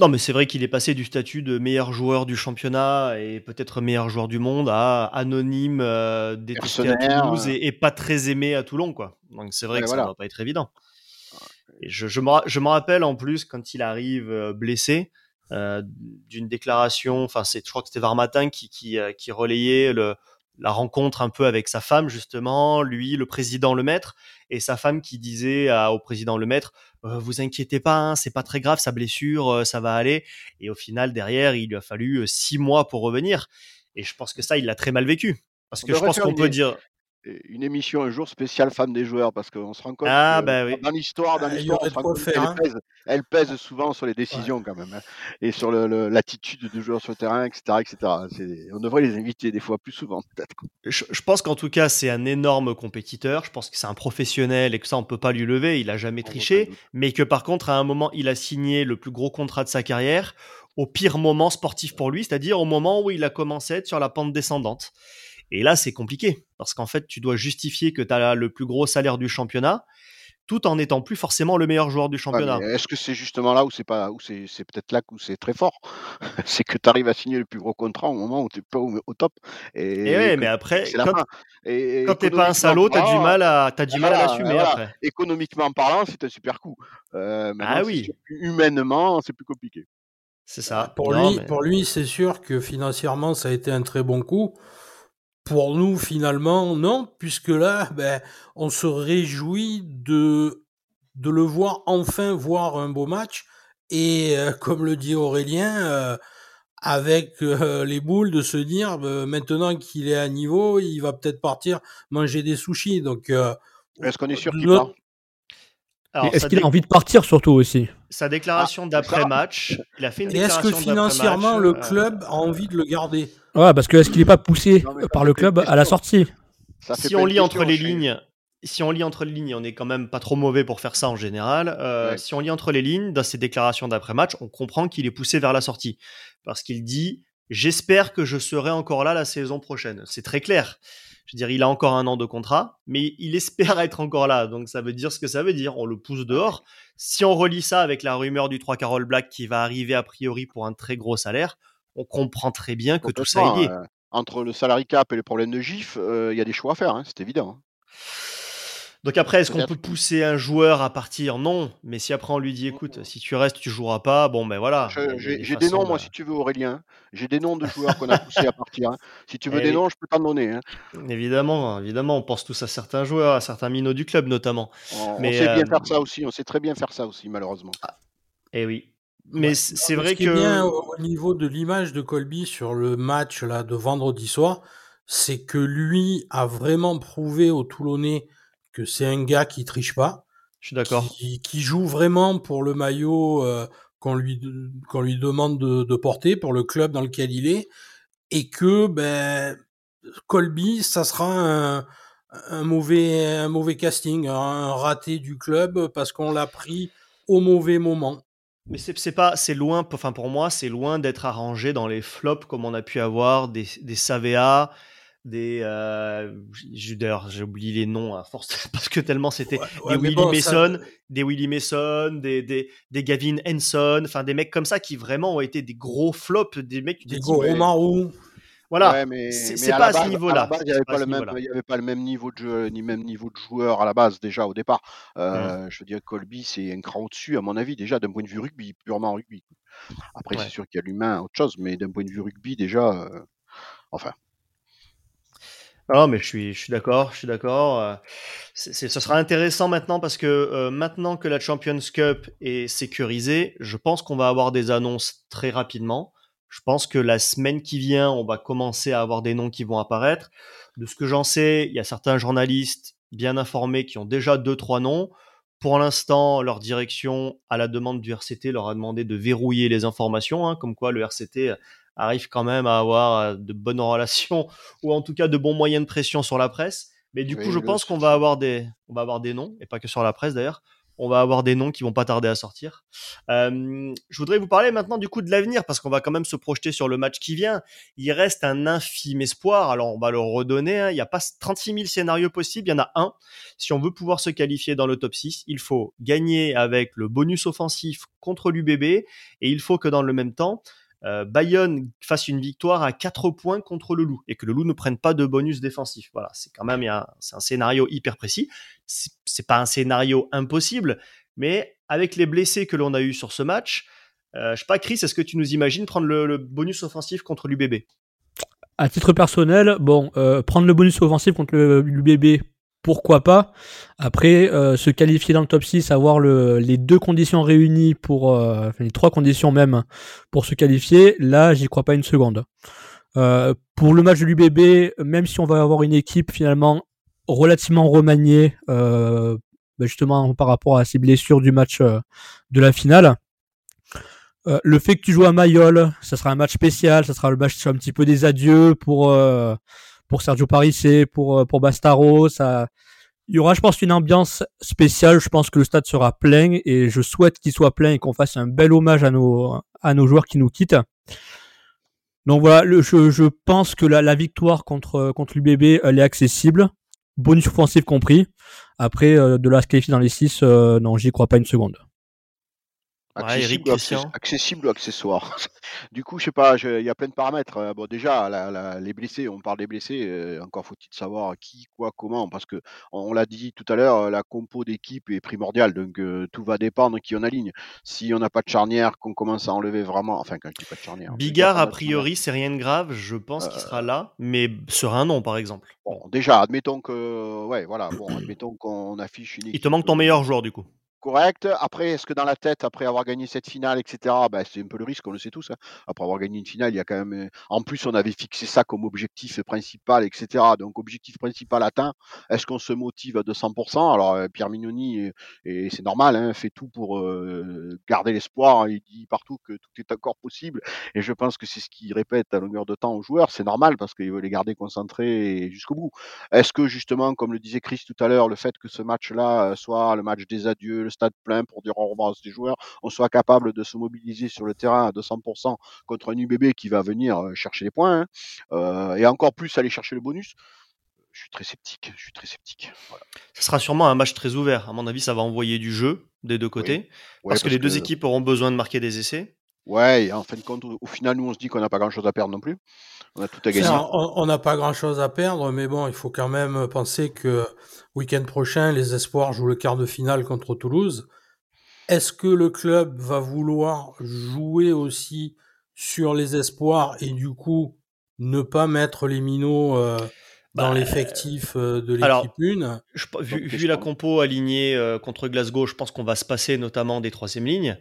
Non, mais c'est vrai qu'il est passé du statut de meilleur joueur du championnat et peut-être meilleur joueur du monde à anonyme, euh, détesté à Toulouse et, pas très aimé à Toulon, quoi. Donc c'est vrai que ça ne va pas être évident. Et je, je, me, je me rappelle en plus quand il arrive euh, blessé euh, d'une déclaration, enfin c'est, je crois que c'était Varmatin qui, qui, euh, qui relayait le, la rencontre un peu avec sa femme justement, lui, le président, le maître, et sa femme qui disait au président, le maître, «Euh, vous inquiétez pas, hein, c'est pas très grave, sa blessure, euh, ça va aller. Et au final, derrière, il lui a fallu euh, six mois pour revenir. Et je pense que ça, il l'a très mal vécu. Parce que je pense qu'on peut dire une émission un jour spéciale femme des joueurs parce qu'on se rend compte ah, bah dans l'histoire, dans ah, l'histoire, elle, pèse, souvent sur les décisions quand même hein, et sur l'attitude du joueur sur le terrain, etc., etc. On devrait les inviter des fois plus souvent <laughs> peut-être. Je, pense qu'en tout cas c'est un énorme compétiteur. Je pense que c'est un professionnel et que ça on peut pas lui lever. Il a jamais triché, mais que par contre à un moment il a signé le plus gros contrat de sa carrière au pire moment sportif pour lui, c'est-à-dire au moment où il a commencé à être sur la pente descendante. Et là, c'est compliqué parce qu'en fait, tu dois justifier que tu as le plus gros salaire du championnat tout en n'étant plus forcément le meilleur joueur du championnat. Est-ce que c'est justement là où c'est pas où c'est, peut-être là où c'est très fort? <laughs> C'est que tu arrives à signer le plus gros contrat au moment où tu n'es pas au, top. Et, et mais après, quand, quand tu n'es pas un salaud, tu as du mal à, as du mal à l'assumer après. Économiquement parlant, c'est un super coup. Euh, ah oui. humainement, c'est plus compliqué. C'est ça. Pour lui, pour lui, c'est sûr que financièrement, ça a été un très bon coup. Pour nous, finalement, non, puisque là, ben, on se réjouit de, de le voir enfin voir un beau match. Et euh, comme le dit Aurélien, euh, avec euh, les boules de se dire maintenant qu'il est à niveau, il va peut-être partir manger des sushis. Donc, est-ce qu'on est sûr qu'il part? Est-ce qu'il a envie de partir surtout aussi? Sa déclaration ah, d'après-match, il a fait une déclaration Est-ce que financièrement le club a envie de le garder? Ouais, parce que est-ce qu'il n'est pas poussé par le club à la sortie? Si on lit entre les lignes, si on lit entre les lignes, on est quand même pas trop mauvais pour faire ça en général. Euh, si on lit entre les lignes dans ses déclarations d'après-match, on comprend qu'il est poussé vers la sortie parce qu'il dit J'espère que je serai encore là la saison prochaine. C'est très clair. Je veux dire, il a encore un an de contrat, mais il espère <laughs> être encore là. Donc ça veut dire ce que ça veut dire. On le pousse dehors. Si on relie ça avec la rumeur du 3 Carol Black qui va arriver a priori pour un très gros salaire, on comprend très bien que tout ça est lié. Euh, entre le salary cap et les problèmes de GIF, euh, il y a des choix à faire, hein, c'est évident. Hein. Donc après, est-ce qu'on peut pousser un joueur à partir? Non. Mais si après on lui dit, écoute, si tu restes, tu joueras pas, bon ben voilà. J'ai des, noms, moi, si tu veux, Aurélien. J'ai des noms de joueurs qu'on a <laughs> poussés à partir. Hein. Si tu veux eh des noms, je peux t'en donner. Évidemment, évidemment, on pense tous à certains joueurs, à certains minots du club notamment. On, sait bien faire ça aussi, on sait très bien faire ça aussi, malheureusement. et eh oui. Mais c'est vrai ce qui que. Est bien au niveau de l'image de Colby sur le match là de vendredi soir, c'est que lui a vraiment prouvé aux Toulonnais que c'est un gars qui triche pas. Je suis d'accord. Qui, joue vraiment pour le maillot euh, qu'on lui qu'on lui demande de, de, porter pour le club dans lequel il est et que ben Colby ça sera un, un mauvais un mauvais casting, un raté du club parce qu'on l'a pris au mauvais moment. Mais c'est pas, c'est loin, enfin pour moi, c'est loin d'être arrangé dans les flops comme on a pu avoir des, des Savea, des. Euh, D'ailleurs, j'ai oublié les noms à force <laughs> parce que tellement c'était des Willie Mason, des Willie Mason, des, des, des Gavin Henson, enfin des mecs comme ça qui vraiment ont été des gros flops, des mecs. Des gros Romain voilà, mais c'est pas à, ce niveau-là. Il n'y avait, pas le même, il avait pas le même niveau de jeu, ni même niveau de joueur à la base déjà au départ. Mmh. Euh, Je veux dire, Colby, c'est un cran au-dessus, à mon avis, déjà d'un point de vue rugby, purement rugby. Après, c'est sûr qu'il y a l'humain, autre chose, mais d'un point de vue rugby, déjà, euh, enfin. Non, mais je suis, je suis d'accord, je suis d'accord. Euh, ce sera intéressant maintenant parce que euh, maintenant que la Champions Cup est sécurisée, je pense qu'on va avoir des annonces très rapidement. Je pense que la semaine qui vient, on va commencer à avoir des noms qui vont apparaître. De ce que j'en sais, il y a certains journalistes bien informés qui ont déjà deux, trois noms. Pour l'instant, leur direction, à la demande du RCT, leur a demandé de verrouiller les informations, hein, comme quoi le RCT arrive quand même à avoir euh, de bonnes relations <laughs> ou en tout cas de bons moyens de pression sur la presse. Mais du coup, je pense qu'on va avoir des, on va avoir des noms et pas que sur la presse d'ailleurs on va avoir des noms qui vont pas tarder à sortir. Euh, je voudrais vous parler maintenant du coup de l'avenir parce qu'on va quand même se projeter sur le match qui vient. Il reste un infime espoir. Alors on va le redonner. Hein. Il n'y a pas 36 000 scénarios possibles. Il y en a un. Si on veut pouvoir se qualifier dans le top 6, il faut gagner avec le bonus offensif contre l'UBB et il faut que dans le même temps, euh, Bayonne fasse une victoire à 4 points contre le Loup et que le Loup ne prenne pas de bonus défensif. Voilà, c'est quand même c'est un scénario hyper précis. C'est pas un scénario impossible, mais avec les blessés que l'on a eu sur ce match, euh, je sais pas, Chris, est-ce que tu nous imagines prendre le, bonus offensif contre l'UBB À titre personnel, bon, euh, prendre le bonus offensif contre l'UBB, pourquoi pas. Après, euh, se qualifier dans le top 6, avoir le, les deux conditions réunies pour, euh, les trois conditions même pour se qualifier, là, j'y crois pas une seconde. Euh, pour le match de l'UBB, même si on va avoir une équipe finalement relativement remaniée, bah, justement par rapport à ces blessures du match de la finale, le fait que tu joues à Mayol, ça sera un match spécial, ça sera le match un petit peu des adieux pour pour Sergio Parisse, pour pour Bastaro, ça il y aura, je pense, une ambiance spéciale. Je pense que le stade sera plein et je souhaite qu'il soit plein et qu'on fasse un bel hommage à nos, à nos joueurs qui nous quittent. Donc voilà, je, je, pense que la, la victoire contre, contre l'UBB, elle est accessible. Bonus offensif compris. Après, euh, de la qualifier dans les 6, euh, non, j'y crois pas une seconde. Accessible, accessible, ou accessoire. <laughs> du coup, je sais pas, il y a plein de paramètres. Euh, bon, déjà, la, les blessés, on parle des blessés. Euh, encore faut-il savoir qui, quoi, comment, parce que on, l'a dit tout à l'heure, euh, la compo d'équipe est primordiale, donc tout va dépendre qui on aligne. Si on n'a pas de charnière, qu'on commence à enlever vraiment, enfin, quand je dis pas de charnière. Bigard, a priori, c'est rien de grave. Je pense qu'il sera là, mais sera un nom, par exemple. Bon, déjà, admettons que, ouais, voilà, bon, admettons qu'on affiche une. Il te manque ton meilleur joueur, du coup correct. Après, est-ce que dans la tête, après avoir gagné cette finale, etc., bah, c'est un peu le risque, on le sait tous. Hein. Après avoir gagné une finale, il y a quand même. Euh, en plus, on avait fixé ça comme objectif principal, etc. Donc, objectif principal atteint. Est-ce qu'on se motive à 200% Alors, euh, Pierre Mignoni, et, c'est normal, hein, fait tout pour euh, garder l'espoir. Il dit partout que tout est encore possible. Et je pense que c'est ce qu'il répète à longueur de temps aux joueurs. C'est normal parce qu'il veut les garder concentrés jusqu'au bout. Est-ce que justement, comme le disait Chris tout à l'heure, le fait que ce match-là soit le match des adieux, stade plein pour dire au revoir à ces joueurs, on soit capable de se mobiliser sur le terrain à 200% contre un UBB qui va venir euh, chercher les points, hein, euh, et encore plus aller chercher le bonus. Je suis très sceptique. Je suis très sceptique. Ce sera sûrement un match très ouvert. À mon avis, ça va envoyer du jeu des deux côtés, parce, que les deux équipes auront besoin de marquer des essais. Ouais, en fin de compte, au final, nous, on se dit qu'on n'a pas grand-chose à perdre non plus. On a tout à gagner. On n'a pas grand-chose à perdre, mais bon, il faut quand même penser que week-end prochain, les Espoirs jouent le quart de finale contre Toulouse. Est-ce que le club va vouloir jouer aussi sur les espoirs et du coup ne pas mettre les minots euh, dans bah, l'effectif euh, de l'équipe 1 Vu, vu la compo alignée euh, contre Glasgow, je pense qu'on va se passer notamment des troisième lignes.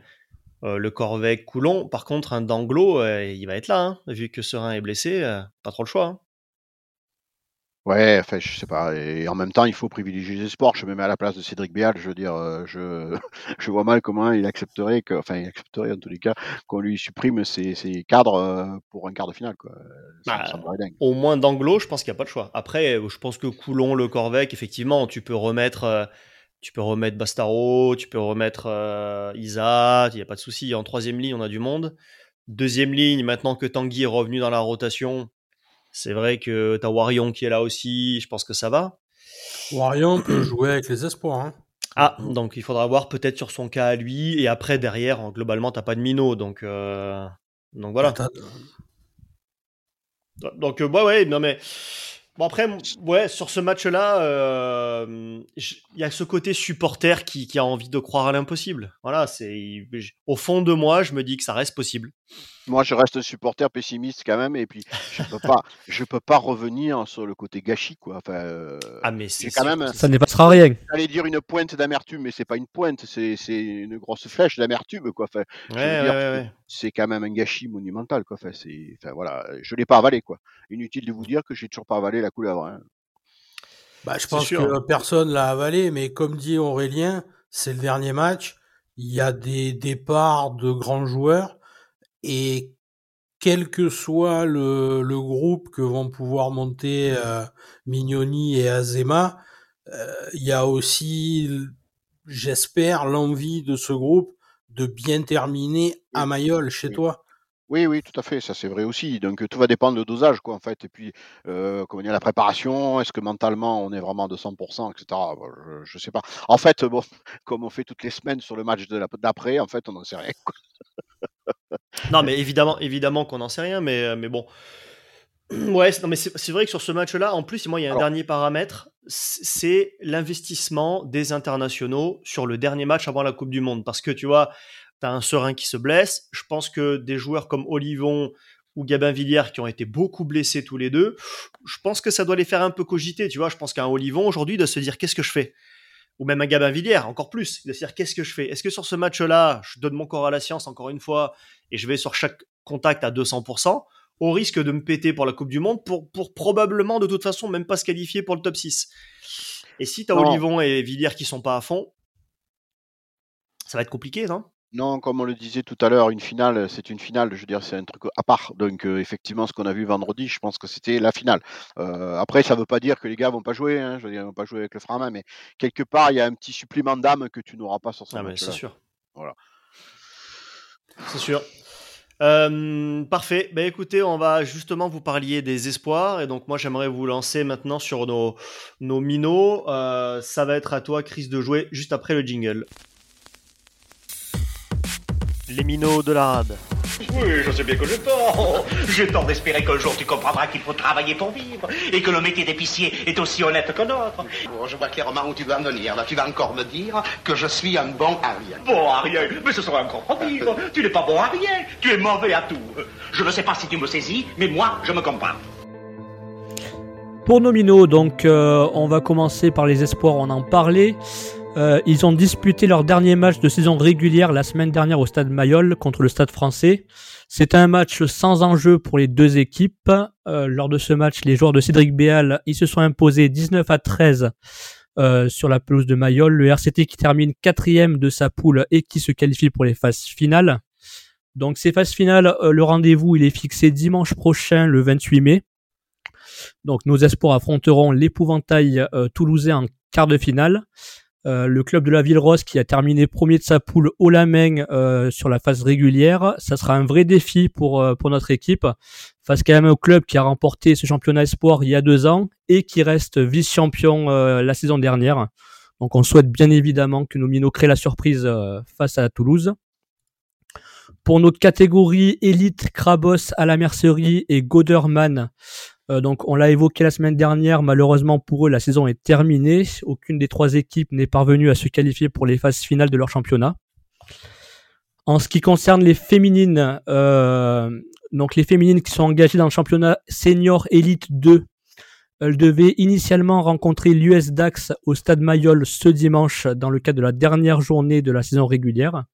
Le Corvette, Coulon. Par contre, un Danglo, il va être là, hein, vu que Serein est blessé, pas trop le choix. Hein. Ouais, enfin, je sais pas. Et en même temps, il faut privilégier les sports. Je me mets à la place de Cédric Béal. Je veux dire, euh, je, <laughs> je vois mal comment il accepterait que, enfin, il accepterait en tous les cas qu'on lui supprime ses, ses cadres euh, pour un quart de finale. Quoi. Bah, au moins d'Anglo, je pense qu'il n'y a pas de choix. Après, je pense que Coulon, le Corvec, effectivement, tu peux remettre. Euh, tu peux remettre Bastaro, tu peux remettre Isa, il n'y a pas de souci. En troisième ligne, on a du monde. Deuxième ligne, maintenant que Tanguy est revenu dans la rotation, c'est vrai que tu as Warion qui est là aussi, je pense que ça va. Warion peut jouer avec les espoirs. Hein. Ah, donc il faudra voir peut-être sur son cas à lui. Et après, derrière, globalement, t'as pas de minot. Donc, euh, donc voilà. Donc, euh, ouais, ouais, non mais. Bon, après, ouais, sur ce match-là, euh, il y a ce côté supporter qui, qui a envie de croire à l'impossible. Voilà, c'est. Au fond de moi, je me dis que ça reste possible moi, je reste supporter pessimiste quand même, et puis je peux pas, <laughs> je peux pas revenir sur le côté gâchis, quoi. Enfin, euh, ah mais c'est quand même. Ça ne passera rien. J'allais dire une pointe d'amertume, mais c'est pas une pointe, c'est une grosse flèche d'amertume, quoi. Enfin, c'est quand même un gâchis monumental, quoi. Enfin, c'est, enfin voilà, je l'ai pas avalé, quoi. Inutile de vous dire que j'ai toujours pas avalé la couleuvre. Hein. Bah, je pense que personne l'a avalé, mais comme dit Aurélien, c'est le dernier match. Il y a des départs de grands joueurs et quel que soit le, le groupe que vont pouvoir monter euh, Mignoni et Azema, euh, il y a aussi, j'espère, l'envie de ce groupe de bien terminer à Mayol chez toi. Oui, oui, tout à fait, ça c'est vrai aussi. Donc tout va dépendre du dosage, quoi, en fait. Et puis, euh, comment dire, la préparation, est-ce que mentalement on est vraiment de 100%, etc. je, ne sais pas. En fait, bon, <laughs> comme on fait toutes les semaines sur le match d'après, en fait, on n'en sait rien. Non, mais évidemment, évidemment qu'on n'en sait rien, mais, euh, mais bon. <clears throat> Ouais, non, mais c'est vrai que sur ce match-là, en plus, moi, il y a un dernier paramètre, c'est l'investissement des internationaux sur le dernier match avant la Coupe du Monde. Parce que tu vois, tu as un serein qui se blesse. Je pense que des joueurs comme Olivon ou Gabin Villiers qui ont été beaucoup blessés tous les deux, je pense que ça doit les faire un peu cogiter. Tu vois, je pense qu'un Olivon aujourd'hui doit se dire qu'est-ce que je fais? Ou même un Gabin Villiers, encore plus, de se dire qu'est-ce que je fais? Est-ce que sur ce match-là, je donne mon corps à la science encore une fois et je vais sur chaque contact à 200% au risque de me péter pour la Coupe du Monde pour, pour probablement de toute façon même pas se qualifier pour le top 6 Et si tu as Olivon et Villiers qui sont pas à fond, ça va être compliqué, non? Non, comme on le disait tout à l'heure, une finale, c'est une finale. Je veux dire, c'est un truc à part. Donc, euh, effectivement, ce qu'on a vu vendredi, je pense que c'était la finale. Euh, après, ça ne veut pas dire que les gars vont pas jouer. Hein, je veux dire, ils vont pas jouer avec le Frama, mais quelque part, il y a un petit supplément d'âme que tu n'auras pas sur ce ah match. C'est sûr. Voilà. C'est sûr. Euh, parfait. Ben écoutez, on va justement vous parliez des espoirs et donc moi j'aimerais vous lancer maintenant sur nos nos minots. ça va être à toi, Chris, de jouer juste après le jingle les minots de la rade. Oui, je sais bien que j'ai tort. J'ai tort d'espérer qu'un jour tu comprendras qu'il faut travailler pour vivre et que le métier d'épicier est aussi honnête que l'autre. Bon, je vois clairement où tu vas en venir. Là, tu vas encore me dire que je suis un bon Ariel. Bon Ariel Mais ce sera encore pire. <laughs> Tu n'es pas bon à rien. Tu es mauvais à tout. Je ne sais pas si tu me saisis, mais moi, je me comprends. Pour nos minots, donc, euh, on va commencer par les espoirs, on en parlait. Euh, ils ont disputé leur dernier match de saison régulière la semaine dernière au stade Mayol contre le stade français. C'était un match sans enjeu pour les deux équipes. Euh, lors de ce match, les joueurs de Cédric Béal, ils se sont imposés 19 à 13 euh, sur la pelouse de Mayol. Le RCT qui termine quatrième de sa poule et qui se qualifie pour les phases finales. Donc ces phases finales, le rendez-vous il est fixé dimanche prochain, le 28 mai. Donc nos espoirs affronteront l'épouvantail toulousain en quart de finale. Euh, le club de la Ville Rose qui a terminé premier de sa poule au la main euh, sur la phase régulière. Ça sera un vrai défi pour, euh, pour notre équipe face quand même au club qui a remporté ce championnat espoir il y a deux ans et qui reste vice-champion la saison dernière. Donc on souhaite bien évidemment que nos minots créent la surprise face à Toulouse. Pour notre catégorie élite, Krabos à la mercerie et Goderman euh, donc on l'a évoqué la semaine dernière, malheureusement pour eux la saison est terminée. Aucune des trois équipes n'est parvenue à se qualifier pour les phases finales de leur championnat. En ce qui concerne les féminines, euh, donc les féminines qui sont engagées dans le championnat senior Elite 2, elles devaient initialement rencontrer l'US Dax au stade Mayol ce dimanche dans le cadre de la dernière journée de la saison régulière.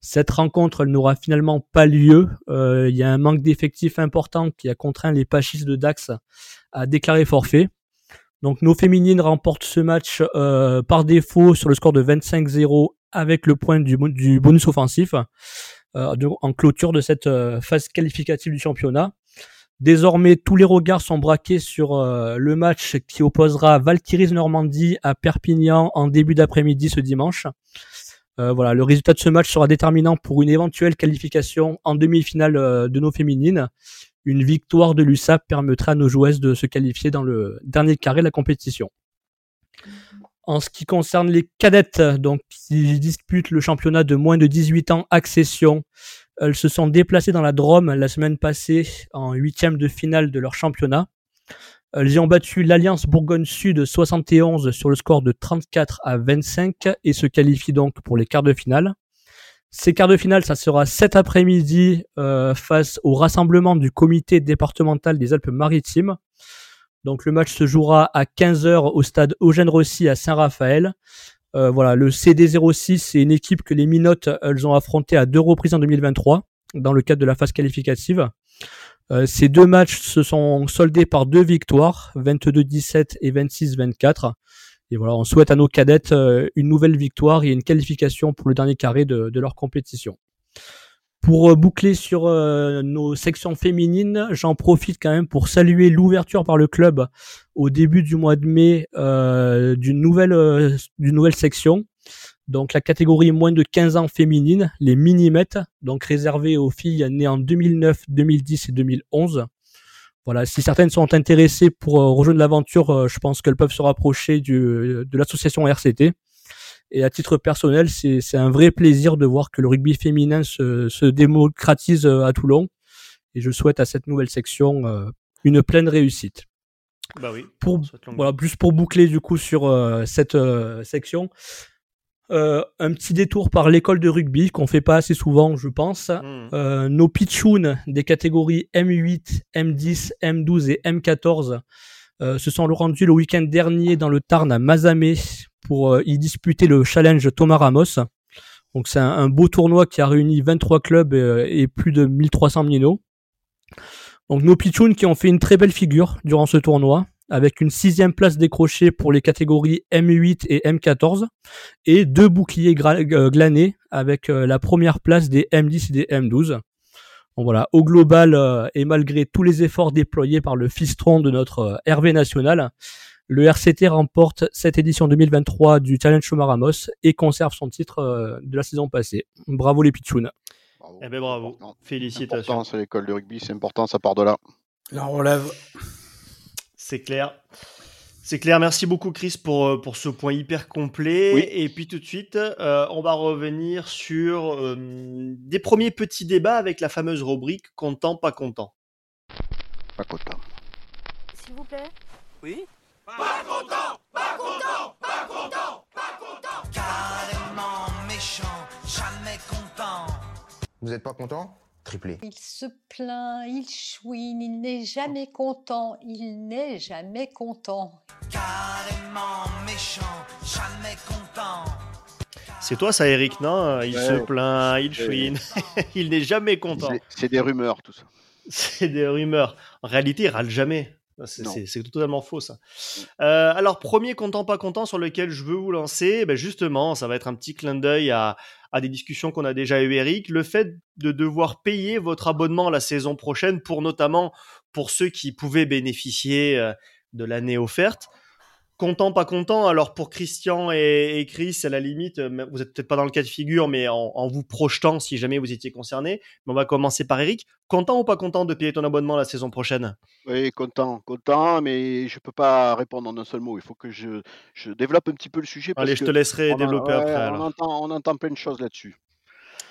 Cette rencontre, n'aura finalement pas lieu. Il y a un manque d'effectifs important qui a contraint les Pachis de Dax à déclarer forfait. Donc nos féminines remportent ce match par défaut sur le score de 25-0 avec le point du, bonus offensif en clôture de cette phase qualificative du championnat. Désormais, tous les regards sont braqués sur euh, le match qui opposera Valkyries Normandie à Perpignan en début d'après-midi ce dimanche. Euh, voilà, le résultat de ce match sera déterminant pour une éventuelle qualification en demi-finale euh, de nos féminines. Une victoire de l'USAP permettra à nos joueuses de se qualifier dans le dernier carré de la compétition. En ce qui concerne les cadettes, donc qui disputent le championnat de moins de 18 ans accession, elles se sont déplacées dans la Drôme la semaine passée en huitième de finale de leur championnat. Elles y ont battu l'Alliance Bourgogne Sud 71 sur le score de 34 à 25 et se qualifient donc pour les quarts de finale. Ces quarts de finale, ça sera cet après-midi euh, face au rassemblement du comité départemental des Alpes-Maritimes. Donc le match se jouera à 15h au stade Eugène Rossi à Saint-Raphaël. Euh, voilà, le CD06, c'est une équipe que les Minotes, elles ont affronté à deux reprises en 2023 dans le cadre de la phase qualificative. Euh, ces deux matchs se sont soldés par deux victoires, 22-17 et 26-24. Et voilà, on souhaite à nos cadettes euh, une nouvelle victoire et une qualification pour le dernier carré de leur compétition. Pour euh, boucler sur nos sections féminines, j'en profite quand même pour saluer l'ouverture par le club au début du mois de mai d'une nouvelle section. Donc la catégorie moins de 15 ans féminine, les minimètres, donc réservées aux filles nées en 2009, 2010 et 2011. Voilà, si certaines sont intéressées pour rejoindre l'aventure, je pense qu'elles peuvent se rapprocher du, de l'association RCT. Et à titre personnel, c'est un vrai plaisir de voir que le rugby féminin se, se démocratise euh, à Toulon. Et je souhaite à cette nouvelle section euh, une pleine réussite. Bah oui. Pour, voilà, plus pour boucler du coup sur euh, cette section, un petit détour par l'école de rugby qu'on fait pas assez souvent, je pense. Mmh. nos pitchouns des catégories M8, M10, M12 et M14 se sont rendus le week-end dernier dans le Tarn à Mazamé pour euh, y disputer le challenge Thomas Ramos. Donc c'est un, beau tournoi qui a réuni 23 clubs euh, et, plus de 1300 minots. Donc nos pitchouns qui ont fait une très belle figure durant ce tournoi, avec une sixième place décrochée pour les catégories M8 et M14, et deux boucliers euh, glanés avec la première place des M10 et des M12. Donc voilà, au global, et malgré tous les efforts déployés par le fistron de notre Hervé national, le RCT remporte cette édition 2023 du Challenge Chomaramos et conserve son titre euh, de la saison passée. Bravo les Pichounes. Bravo. Eh ben bravo. Félicitations. C'est l'école de rugby, c'est important, ça part de là. La relève. C'est clair. C'est clair, merci beaucoup Chris pour, euh, pour ce point hyper complet. Et puis tout de suite, euh, on va revenir sur des premiers petits débats avec la fameuse rubrique content, pas content. Pas content. S'il vous plaît. Oui pas content, pas content, pas content, pas content. Carrément méchant, jamais content. Vous êtes pas content? Triplé. Il se plaint, il chouine, il n'est jamais content, il n'est jamais content. Carrément méchant, jamais content. C'est toi ça Eric, non? Il se plaint, il chouine, <laughs> il n'est jamais content. C'est des rumeurs tout ça. C'est des rumeurs. En réalité, il râle jamais. C'est totalement faux ça. Mmh. Euh, alors premier content pas content sur lequel je veux vous lancer, ben justement ça va être un petit clin d'œil à, à, des discussions qu'on a déjà eu Eric, le fait de devoir payer votre abonnement la saison prochaine pour notamment pour ceux qui pouvaient bénéficier euh, de l'année offerte content, pas content. Alors pour Christian et, Chris, à la limite, euh, vous êtes peut-être pas dans le cas de figure, mais en, vous projetant si jamais vous étiez concerné. Mais on va commencer par Eric. Content ou pas content de payer ton abonnement la saison prochaine? Oui, content, content, mais je peux pas répondre en un seul mot. Il faut que je, développe un petit peu le sujet. Allez, je te laisserai développer après. On, entend, on entend plein de choses là-dessus.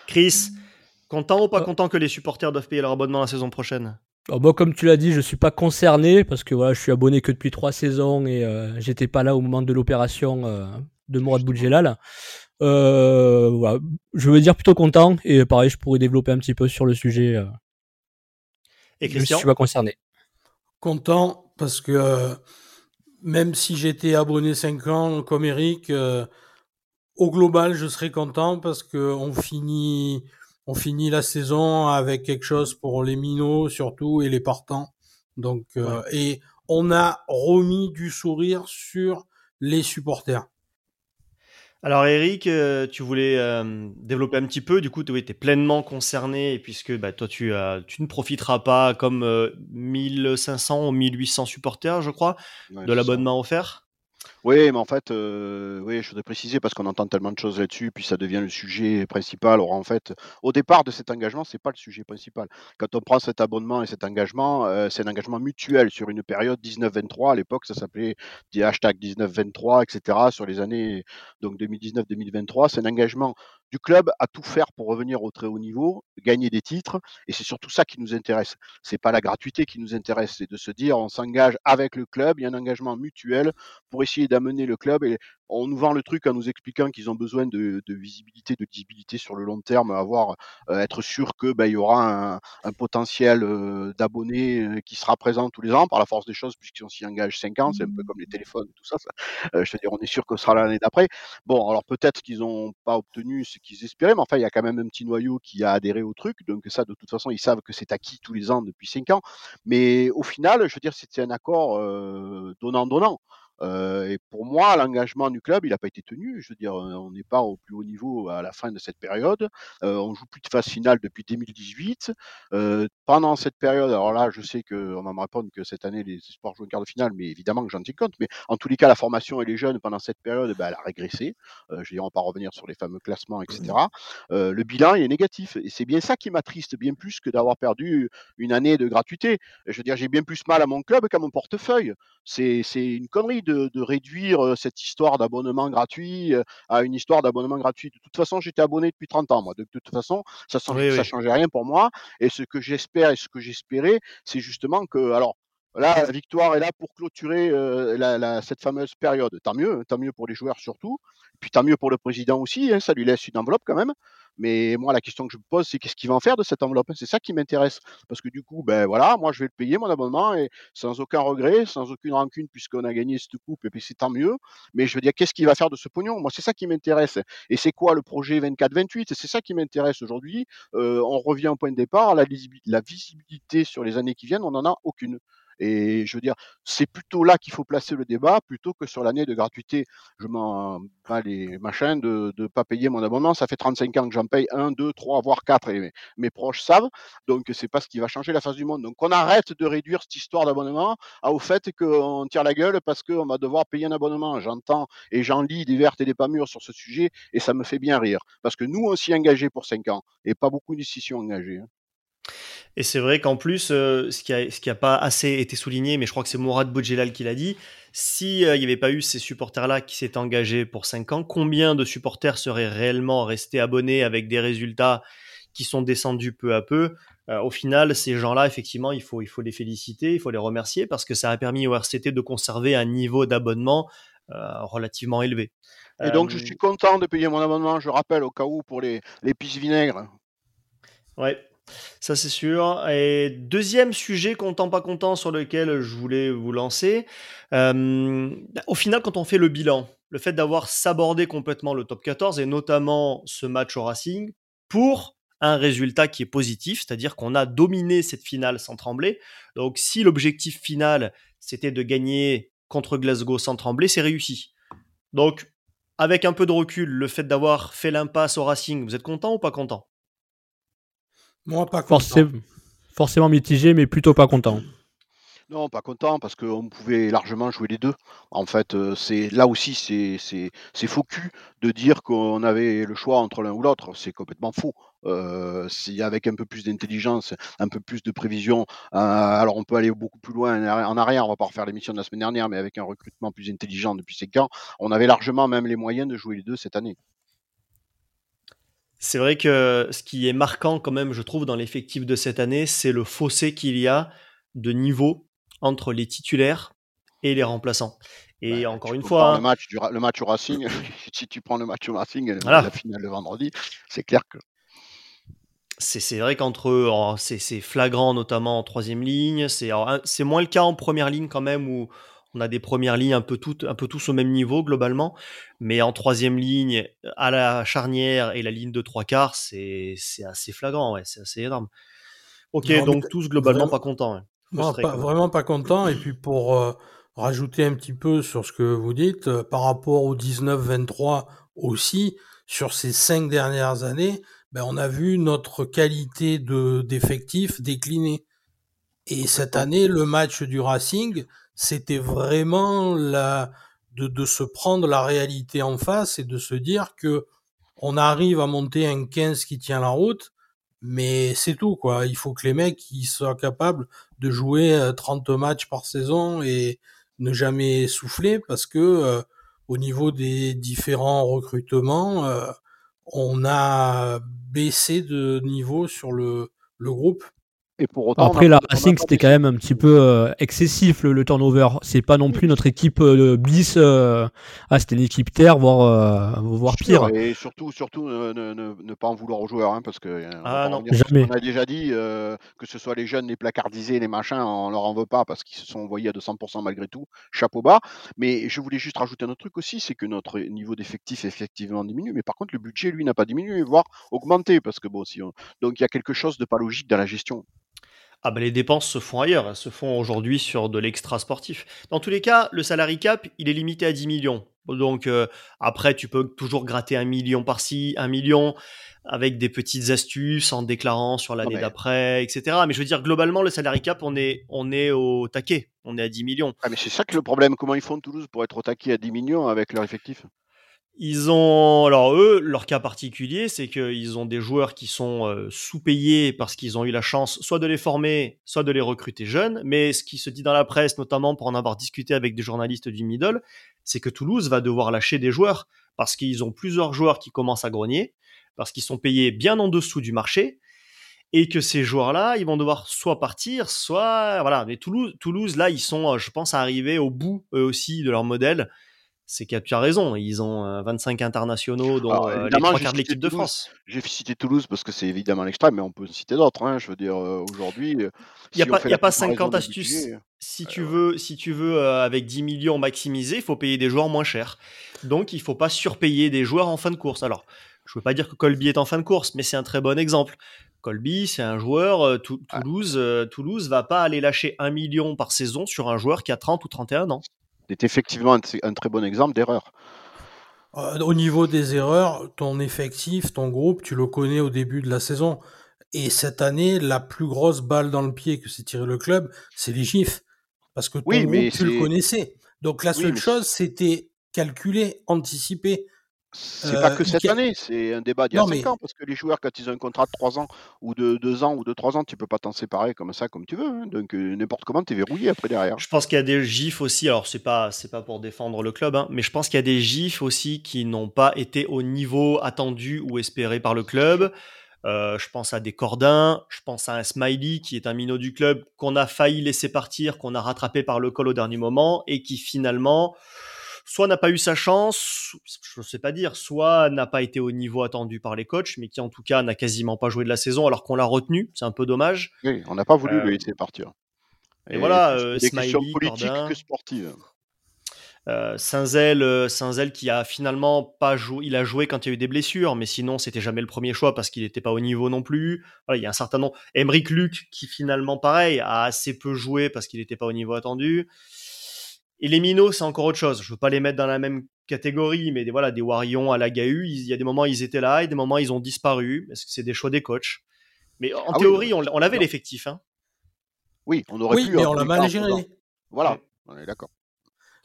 Chris, content ou pas euh. content que les supporters doivent payer leur abonnement la saison prochaine? Moi, comme tu l'as dit, je suis pas concerné parce que voilà, je suis abonné que depuis trois saisons et euh, j'étais pas là au moment de l'opération euh, de Mourad Boudjelal. Euh, voilà. Je veux dire plutôt content et pareil, je pourrais développer un petit peu sur le sujet. Euh. et Christian Je suis pas concerné. Content parce que même si j'étais abonné 5 ans comme Eric, au global, je serais content parce que on finit, on finit la saison avec quelque chose pour les minots surtout et les partants. Donc, euh, et on a remis du sourire sur les supporters. Alors Eric, euh, tu voulais euh, développer un petit peu, du coup tu es pleinement concerné, puisque bah, toi tu, tu ne profiteras pas comme 1500 ou 1800 supporters, je crois, de l'abonnement offert. Oui, mais en fait, euh, oui, je voudrais préciser parce qu'on entend tellement de choses là-dessus, puis ça devient le sujet principal. Alors en fait, au départ de cet engagement, c'est pas le sujet principal. Quand on prend cet abonnement et cet engagement, euh, c'est un engagement mutuel sur une période 19-23. À l'époque, ça s'appelait des hashtags 19-23, etc. Sur les années donc 2019-2023, c'est un engagement du club à tout faire pour revenir au très haut niveau, gagner des titres, et c'est surtout ça qui nous intéresse. C'est pas la gratuité qui nous intéresse, c'est de se dire on s'engage avec le club, il y a un engagement mutuel pour essayer d'amener le club et on nous vend le truc en nous expliquant qu'ils ont besoin de, visibilité, de visibilité sur le long terme, avoir, euh, être sûr que ben, il y aura un, potentiel euh, d'abonnés euh, qui sera présent tous les ans par la force des choses, puisqu'on s'y engage 5 ans, c'est un peu comme les téléphones, tout ça. je veux dire, on est sûr que ce sera l'année d'après. Bon, alors peut-être qu'ils n'ont pas obtenu ce qu'ils espéraient, mais enfin, il y a quand même un petit noyau qui a adhéré au truc, donc ça, de toute façon, ils savent que c'est acquis tous les ans depuis 5 ans. Mais au final, je veux dire, c'était un accord donnant-donnant. Euh, et pour moi, l'engagement du club, il n'a pas été tenu. Je veux dire, on n'est pas au plus haut niveau à la fin de cette période. Euh, on joue plus de phase finale depuis 2018. Euh, pendant cette période, alors là, je sais qu'on va me répondre que cette année, les sports jouent en quart de finale, mais évidemment que j'en tiens compte. Mais en tous les cas, la formation et les jeunes, pendant cette période, ben, elle a régressé. je veux dire, on va pas revenir sur les fameux classements, etc. le bilan est négatif. Et c'est bien ça qui m'attriste, bien plus que d'avoir perdu une année de gratuité. Je veux dire, j'ai bien plus mal à mon club qu'à mon portefeuille. C'est une connerie de, réduire cette histoire d'abonnement gratuit à une histoire d'abonnement gratuit. De toute façon, j'étais abonné depuis 30 ans, moi. De, toute façon, ça ne changeait rien pour moi. Et ce que j'espère et ce que j'espérais, c'est justement que, alors, Là, la victoire est là pour clôturer cette fameuse période. Tant mieux, tant mieux pour les joueurs surtout. Puis tant mieux pour le président aussi, hein, ça lui laisse une enveloppe quand même. Mais moi, la question que je me pose, c'est qu'est-ce qu'il va en faire de cette enveloppe C'est ça qui m'intéresse. Parce que du coup, ben voilà, moi je vais le payer, mon abonnement, et sans aucun regret, sans aucune rancune, puisqu'on a gagné cette coupe, et puis c'est tant mieux. Mais je veux dire, qu'est-ce qu'il va faire de ce pognon? Moi, c'est ça qui m'intéresse. Et c'est quoi le projet 24-28 C'est ça qui m'intéresse aujourd'hui. Euh, on revient au point de départ, la visibilité sur les années qui viennent, on n'en a aucune. Et je veux dire, c'est plutôt là qu'il faut placer le débat plutôt que sur l'année de gratuité. Je m'en bats les machins de ne pas payer mon abonnement. Ça fait 35 ans que j'en paye 1, 2, 3, voire 4 et mes, proches savent. Donc, c'est pas ce qui va changer la face du monde. Donc, on arrête de réduire cette histoire d'abonnement au fait qu'on tire la gueule parce qu'on va devoir payer un abonnement. J'entends et j'en lis des vertes et des pas mûres sur ce sujet et ça me fait bien rire. Parce que nous, on s'y est pour 5 ans et pas beaucoup d'ici sont engagés. Hein. Et c'est vrai qu'en plus, euh, ce qui n'a a pas assez été souligné, mais je crois que c'est Mourad Boudjelal qui l'a dit, s'il euh, n'y avait pas eu ces supporters-là qui s'étaient engagés pour 5 ans, combien de supporters seraient réellement restés abonnés avec des résultats qui sont descendus peu à peu? Euh, Au final, ces gens-là, effectivement, il faut, il faut les féliciter, il faut les remercier parce que ça a permis au RCT de conserver un niveau d'abonnement relativement élevé. Et donc, je suis content de payer mon abonnement, je rappelle, au cas où, pour les, les vinaigres. Ouais, ça, c'est sûr. Et deuxième sujet content pas content sur lequel je voulais vous lancer. Euh, au final, quand on fait le bilan, le fait d'avoir sabordé complètement le top 14 et notamment ce match au Racing pour un résultat qui est positif, c'est-à-dire qu'on a dominé cette finale sans trembler. Donc, si l'objectif final c'était de gagner contre Glasgow sans trembler, c'est réussi. Donc, avec un peu de recul, le fait d'avoir fait l'impasse au Racing, vous êtes content ou pas content? Moi, pas content. forcément mitigé, mais plutôt pas content. Non, pas content parce qu'on pouvait largement jouer les deux. En fait, euh, c'est là aussi c'est faux cul de dire qu'on avait le choix entre l'un ou l'autre. C'est complètement faux. Euh, avec un peu plus d'intelligence, un peu plus de prévision, euh, alors on peut aller beaucoup plus loin en arrière. On va pas refaire l'émission de la semaine dernière, mais avec un recrutement plus intelligent depuis ces camps, on avait largement même les moyens de jouer les deux cette année. C'est vrai que ce qui est marquant quand même, je trouve, dans l'effectif de cette année, c'est le fossé qu'il y a de niveau entre les titulaires et les remplaçants. Et bah, encore une fois. Le match, le match au Racing, <laughs> si tu prends le match au Racing, la finale le vendredi, c'est clair que. C'est vrai qu'entre eux, c'est flagrant, notamment en troisième ligne. C'est moins le cas en première ligne quand même, où On a des premières lignes un peu toutes, un peu tous au même niveau globalement, mais en troisième ligne, à la charnière et la ligne de trois quarts, c'est c'est assez flagrant, ouais, c'est assez énorme. Ok, Non, donc tous globalement vraiment- pas contents. Non, pas- vraiment pas content. Et puis pour euh, rajouter un petit peu sur ce que vous dites, euh, par rapport au 19-23 aussi, sur ces cinq dernières années, ben, on a vu notre qualité de d'effectif décliner. Et cette année, le match du Racing, c'était vraiment la, de, de se prendre la réalité en face et de se dire que on arrive à monter un 15 qui tient la route, mais c'est tout, quoi. Il faut que les mecs, ils soient capables de jouer euh, 30 matchs par saison et ne jamais souffler parce que, euh, au niveau des différents recrutements, euh, on a baissé de niveau sur le, le groupe. Et pour autant, on Après, a- la on Racing, c'était quand même un petit peu euh, excessif le, le turnover. C'est pas non plus notre équipe euh, bis. euh, Ah, c'était une équipe terre, voire, euh, voire Sûr, pire. Et surtout, surtout ne, ne- ne- ne pas en vouloir aux joueurs, hein, parce que on Ah, non. Jamais. qu'on a déjà dit, euh, que ce soit les jeunes, les placardisés, les machins, on leur en veut pas parce qu'ils se sont envoyés à 200% malgré tout, chapeau bas. Mais je voulais juste rajouter un autre truc aussi, c'est que notre niveau d'effectif effectivement diminue, mais par contre le budget lui n'a pas diminué, voire augmenté, parce que bon, si on... donc il y a quelque chose de pas logique dans la gestion. Ah bah les dépenses se font ailleurs, elles se font aujourd'hui sur de l'extra sportif. Dans tous les cas, le salary cap, il est limité à 10 millions. Donc euh, après, tu peux toujours gratter un million par-ci, un million avec des petites astuces en déclarant sur l'année d'après, etc. Mais je veux dire, globalement, le salary cap, on est, on est au taquet, on est à 10 millions. Ah, mais c'est ça que le problème, comment ils font Toulouse pour être au taquet à 10 millions avec leur effectif? Ils ont, alors eux, leur cas particulier, c'est qu'ils ont des joueurs qui sont euh, sous-payés parce qu'ils ont eu la chance soit de les former, soit de les recruter jeunes. Mais ce qui se dit dans la presse, notamment pour en avoir discuté avec des journalistes du middle, c'est que Toulouse va devoir lâcher des joueurs parce qu'ils ont plusieurs joueurs qui commencent à grogner, parce qu'ils sont payés bien en dessous du marché. Et que ces joueurs-là, ils vont devoir soit partir, soit voilà. Mais Toulouse, Toulouse, là, ils sont, euh, je pense, à arriver au bout eux aussi de leur modèle c'est que tu as raison, ils ont euh, 25 internationaux, dont Alors, euh, les trois quarts de l'équipe de. France. J'ai cité Toulouse parce que c'est évidemment l'extrême, mais on peut citer d'autres. hein. Je veux dire, euh, aujourd'hui, euh, Il n'y a pas, fait il y a la pas comparaison 50 des astuces. Si tu veux, si tu veux euh, avec 10 millions maximisés, il faut payer des joueurs moins chers. Donc, il faut pas surpayer des joueurs en fin de course. Alors, je veux pas dire que Colby est en fin de course, mais c'est un très bon exemple. Colby, c'est un joueur, euh, Tou- Toulouse, euh, Toulouse va pas aller lâcher un million par saison sur un joueur qui a 30 ou 31 ans. C'est effectivement un, un très bon exemple d'erreur. Euh, au niveau des erreurs, ton effectif, ton groupe, tu le connais au début de la saison. Et cette année, la plus grosse balle dans le pied que s'est tiré le club, c'est les gifs. Parce que ton Oui, mais groupe, tu le connaissais. Donc la Oui, seule mais chose, c'était calculer, anticiper. C'est Euh, pas que il cette année, c'est un débat d'il y a Non, 5 mais- ans, parce que les joueurs, quand ils ont un contrat de 3 ans, ou de 2 ans, ou de 3 ans, tu peux pas t'en séparer comme ça, comme tu veux. hein. Donc euh, n'importe comment, tu es verrouillé après derrière. Je pense qu'il y a des gifs aussi. Alors c'est pas c'est pas pour défendre le club, hein, mais je pense qu'il y a des gifs aussi qui n'ont pas été au niveau attendu ou espéré par le club. Euh, je pense à des Cordins, je pense à un Smiley qui est un minot du club qu'on a failli laisser partir, qu'on a rattrapé par le col au dernier moment et qui finalement soit n'a pas eu sa chance, je ne sais pas dire, soit n'a pas été au niveau attendu par les coachs, mais qui en tout cas n'a quasiment pas joué de la saison alors qu'on l'a retenu. C'est un peu dommage. Oui, on n'a pas voulu Euh, le laisser partir. et voilà, euh, des questions politiques que sportives. Euh, Saint-Zel, euh, Saint-Zel qui a finalement pas joué, il a joué quand il y a eu des blessures, mais sinon c'était jamais le premier choix parce qu'il n'était pas au niveau non plus. Voilà, il y a un certain nombre. Emric Luc qui finalement pareil a assez peu joué parce qu'il n'était pas au niveau attendu. Et les minots c'est encore autre chose. Je veux pas les mettre dans la même catégorie, mais des, voilà des Warion à la GAU, il y a des moments ils étaient là et des moments ils ont disparu. Est-ce que c'est des choix des coachs Mais en Ah théorie, on, on l'avait non. l'effectif. Hein. Oui, on aurait Oui, pu. mais en on l'a mal géré. Voilà, on est d'accord.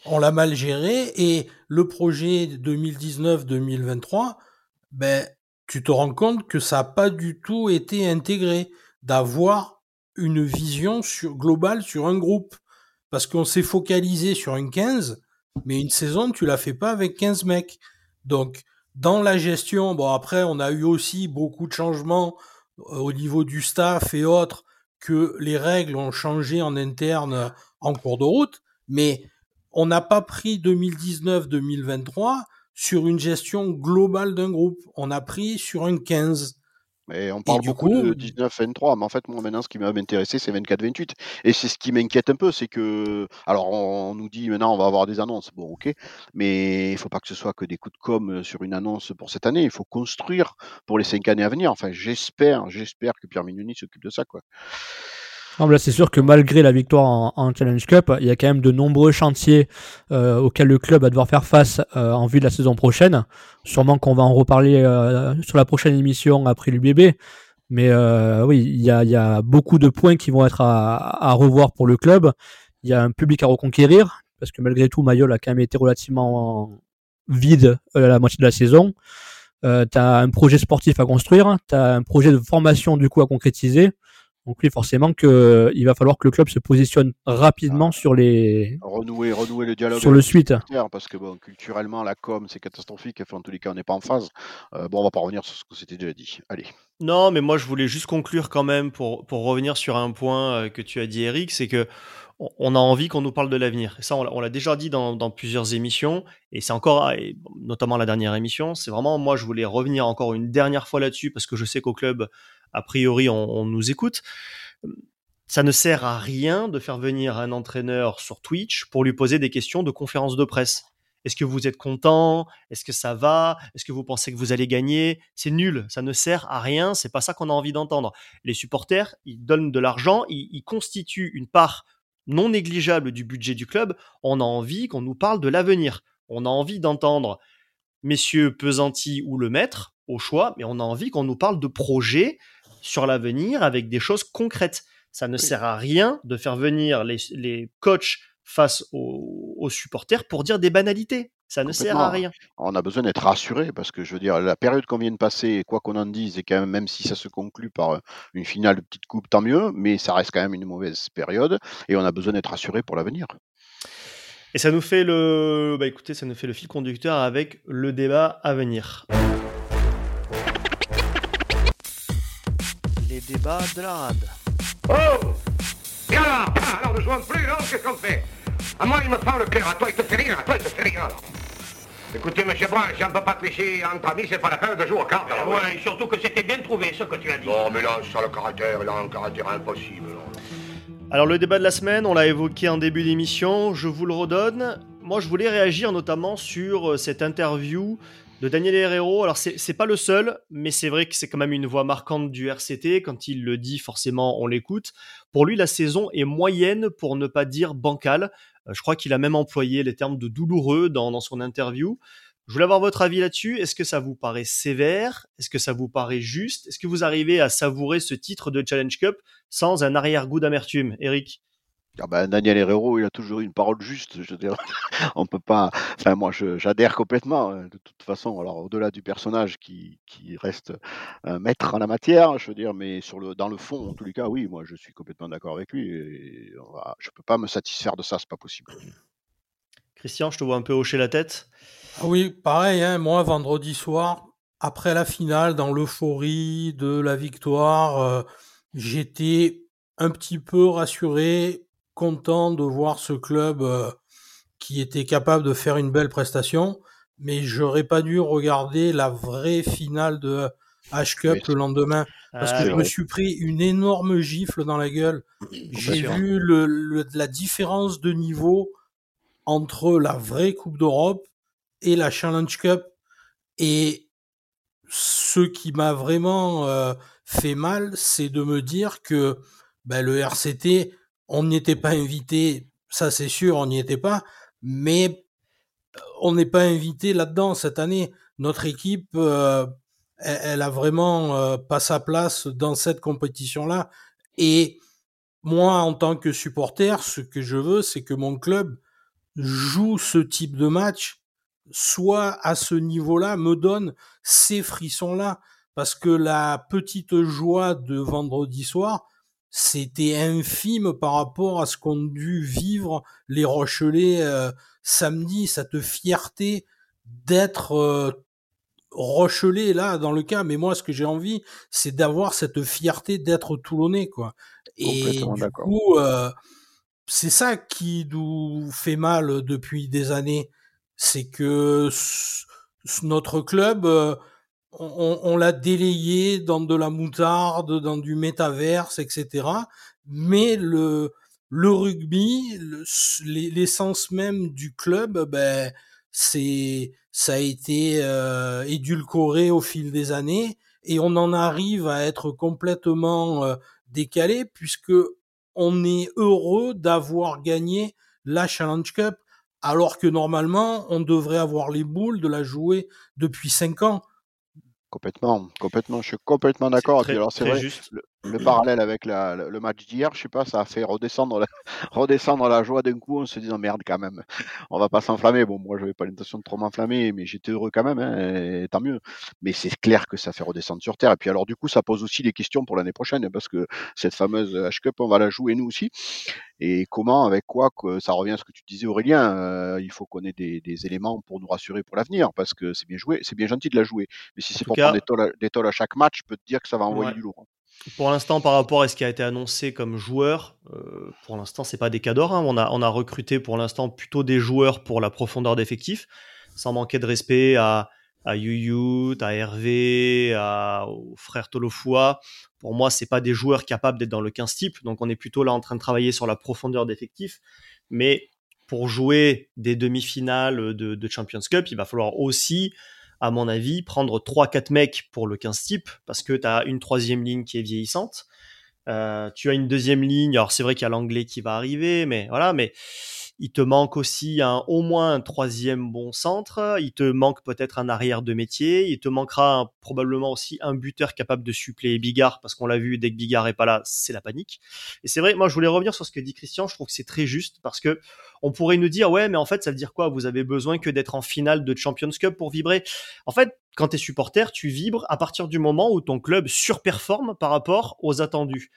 On l'a mal géré et le projet 2019-2023, ben, tu te rends compte que ça n'a pas du tout été intégré, d'avoir une vision sur, globale sur un groupe. Parce qu'on s'est focalisé sur un 15, mais une saison, tu la fais pas avec 15 mecs. Donc, dans la gestion, bon, après, on a eu aussi beaucoup de changements euh, au niveau du staff et autres, que les règles ont changé en interne en cours de route, mais on n'a pas pris 2019-2023 sur une gestion globale d'un groupe. On a pris sur un 15. Mais on parle beaucoup coup de 19-23, mais en fait, moi, maintenant, ce qui va m'intéresser, c'est 24-28. Et c'est ce qui m'inquiète un peu, c'est que, alors, on, nous dit maintenant, on va avoir des annonces. Bon, ok, mais il faut pas que ce soit que des coups de com sur une annonce pour cette année. Il faut construire pour les cinq années à venir. Enfin, j'espère, j'espère que Pierre Mignoni s'occupe de ça, quoi. Non, mais là, c'est sûr que malgré la victoire en, en Challenge Cup, il y a quand même de nombreux chantiers euh, auxquels le club va devoir faire face euh, en vue de la saison prochaine. Sûrement qu'on va en reparler euh, sur la prochaine émission après l'UBB. Mais euh, oui, il y a, y a beaucoup de points qui vont être à, à revoir pour le club. Il y a un public à reconquérir, parce que malgré tout, Mayol a quand même été relativement vide euh, la moitié de la saison. Euh, tu as un projet sportif à construire, tu as un projet de formation du coup à concrétiser. Donc oui, forcément que il va falloir que le club se positionne rapidement sur les Renouer, renouer le dialogue sur le suite. parce que bon, culturellement, la com, c'est catastrophique. Enfin, en tous les cas, on n'est pas en phase. Euh, bon, on va pas revenir sur ce que c'était déjà dit. Allez. Non, mais moi je voulais juste conclure quand même pour, pour revenir sur un point euh, que tu as dit, Eric, c'est que on- a envie qu'on nous parle de l'avenir. Et ça, on l'a- on l'a déjà dit dans, dans plusieurs émissions, et c'est encore, et notamment la dernière émission, c'est vraiment, moi je voulais revenir encore une dernière fois là-dessus, parce que je sais qu'au club, a priori, on, nous écoute. Ça ne sert à rien de faire venir un entraîneur sur Twitch pour lui poser des questions de conférence de presse. Est-ce que vous êtes content? Est-ce que ça va? Est-ce que vous pensez que vous allez gagner? C'est nul, ça ne sert à rien, c'est pas ça qu'on a envie d'entendre. Les supporters, ils donnent de l'argent, ils, ils constituent une part non négligeable du budget du club. On a envie qu'on nous parle de l'avenir. On a envie d'entendre messieurs Pesanti ou le maître au choix, mais on a envie qu'on nous parle de projets sur l'avenir avec des choses concrètes. Ça ne sert à rien de faire venir les, les coachs face aux, aux supporters pour dire des banalités. Ça ne sert à rien. On a besoin d'être rassuré parce que je veux dire, la période qu'on vient de passer, quoi qu'on en dise, et quand même, même si ça se conclut par euh, une finale de petite coupe, tant mieux, mais ça reste quand même une mauvaise période et on a besoin d'être rassuré pour l'avenir. Et ça nous fait le, bah écoutez, ça nous fait le fil conducteur avec le débat à venir. Débats de la rade. Oh Et alors Ah, Alors ne jouons plus, non Qu'est-ce qu'on fait? À moi, il me prend le cœur. À toi, il te fait rien. À toi, il te fait rien. alors. Écoutez, monsieur Brun, si on ne peut pas tricher entre amis, c'est pas la peine de jouer aux cartes. alors, oui. Ouais, surtout que c'était bien trouvé ce que tu as dit. Non, mais là, ça le caractère, il a un caractère impossible. là. Alors le débat de la semaine, on l'a évoqué en début d'émission, je vous le redonne. Moi je voulais réagir notamment sur euh, cette interview de Daniel Herrero. Alors c'est pas le seul, mais c'est vrai que c'est quand même une voix marquante du RCT. Quand il le dit, forcément on l'écoute. Pour lui, la saison est moyenne pour ne pas dire bancale. Euh, Je crois qu'il a même employé les termes de douloureux dans, dans son interview. Je voulais avoir votre avis là-dessus. Est-ce que ça vous paraît sévère? Est-ce que ça vous paraît juste? Est-ce que vous arrivez à savourer ce titre de Challenge Cup sans un arrière-goût d'amertume? Eric? Ah ben, Daniel Herrero, il a toujours une parole juste. Je veux dire, <laughs> on peut pas. Enfin, moi, j'adhère complètement. hein, De toute façon, alors au-delà du personnage qui, qui reste un maître en la matière, je veux dire, mais sur le, dans le fond, en tous les cas, oui, moi, je suis complètement d'accord avec lui. Et on va- je peux pas me satisfaire de ça, c'est pas possible. Christian, je te vois un peu hocher la tête. Ah Oui, pareil, hein, moi, vendredi soir, après la finale, dans l'euphorie de la victoire, euh, j'étais un petit peu rassuré, content de voir ce club euh, qui était capable de faire une belle prestation, mais j'aurais pas dû regarder la vraie finale de H Cup Oui. le lendemain, parce Ah, que c'est je me suis pris une énorme gifle dans la gueule. J'ai vu le, le- la différence de niveau entre la vraie Coupe d'Europe et la Challenge Cup. Et ce qui m'a vraiment euh, fait mal, c'est de me dire que ben, le RCT, on n'y était pas invité, ça c'est sûr, on n'y était pas, mais euh, on n'est pas invité là-dedans cette année. Notre équipe, euh, elle, a vraiment euh, pas sa place dans cette compétition-là. Et moi, en tant que supporter, ce que je veux, c'est que mon club joue ce type de match, soit à ce niveau-là, me donne ces frissons-là. Parce que la petite joie de vendredi soir, c'était infime par rapport à ce qu'ont dû vivre les Rochelais euh, samedi, cette fierté d'être euh, Rochelais là dans le cas. Mais moi, ce que j'ai envie, c'est d'avoir cette fierté d'être Toulonnais, quoi. Et du coup, euh, c'est ça qui nous fait mal depuis des années. C'est que notre club, euh, on, on l'a délayé dans de la moutarde, dans du métaverse, etc. Mais le, le rugby, le- l'e- l'essence même du club, ben, c'est, ça a été euh, édulcoré au fil des années et on en arrive à être complètement euh, décalé puisque on est heureux d'avoir gagné la Challenge Cup alors que normalement on devrait avoir les boules de la jouer depuis cinq ans. Complètement, complètement, je suis complètement d'accord. Très- alors c'est très vrai, juste. le, le parallèle avec la- le, match d'hier, je sais pas, ça a fait redescendre la, <laughs> redescendre la joie d'un coup en se disant merde quand même, on va pas s'enflammer. Bon, moi j'avais pas l'intention de trop m'enflammer, mais j'étais heureux quand même, hein, et tant mieux. Mais c'est clair que ça fait redescendre sur terre. Et puis alors du coup, ça pose aussi des questions pour l'année prochaine, parce que cette fameuse H Cup, on va la jouer nous aussi. Et comment, avec quoi, que ça revient à ce que tu disais Aurélien, euh, il faut qu'on ait des, des éléments pour nous rassurer pour l'avenir, parce que c'est bien joué, c'est bien gentil de la jouer. Mais si c'est pour cas- prendre des tôles, à, des à chaque match, je peux te dire que ça va envoyer Ouais. du lourd. Pour l'instant, par rapport à ce qui a été annoncé comme joueur, euh, pour l'instant, c'est pas des cadors. hein. On, a, recruté pour l'instant plutôt des joueurs pour la profondeur d'effectifs, sans manquer de respect à, à Yuyut, à Hervé, à, au frère Tolofua. Pour moi, c'est pas des joueurs capables d'être dans le 15 type. Donc, on est plutôt là en train de travailler sur la profondeur d'effectifs. Mais pour jouer des demi-finales de, de Champions Cup, il va falloir aussi à mon avis, prendre 3-4 mecs pour le 15 type, parce que tu as une troisième ligne qui est vieillissante. Euh, tu as une deuxième ligne, alors c'est vrai qu'il y a l'anglais qui va arriver, mais voilà, mais il te manque aussi un, au moins un troisième bon centre, il te manque peut-être un arrière de métier, il te manquera probablement aussi un buteur capable de suppléer Bigard, parce qu'on l'a vu, dès que Bigard est pas là, c'est la panique. Et c'est vrai, moi je voulais revenir sur ce que dit Christian, je trouve que c'est très juste, parce que on pourrait nous dire, ouais, mais en fait, ça veut dire quoi? Vous avez besoin que d'être en finale de Champions Cup pour vibrer? En fait, quand tu es supporter, tu vibres à partir du moment où ton club surperforme par rapport aux attendus.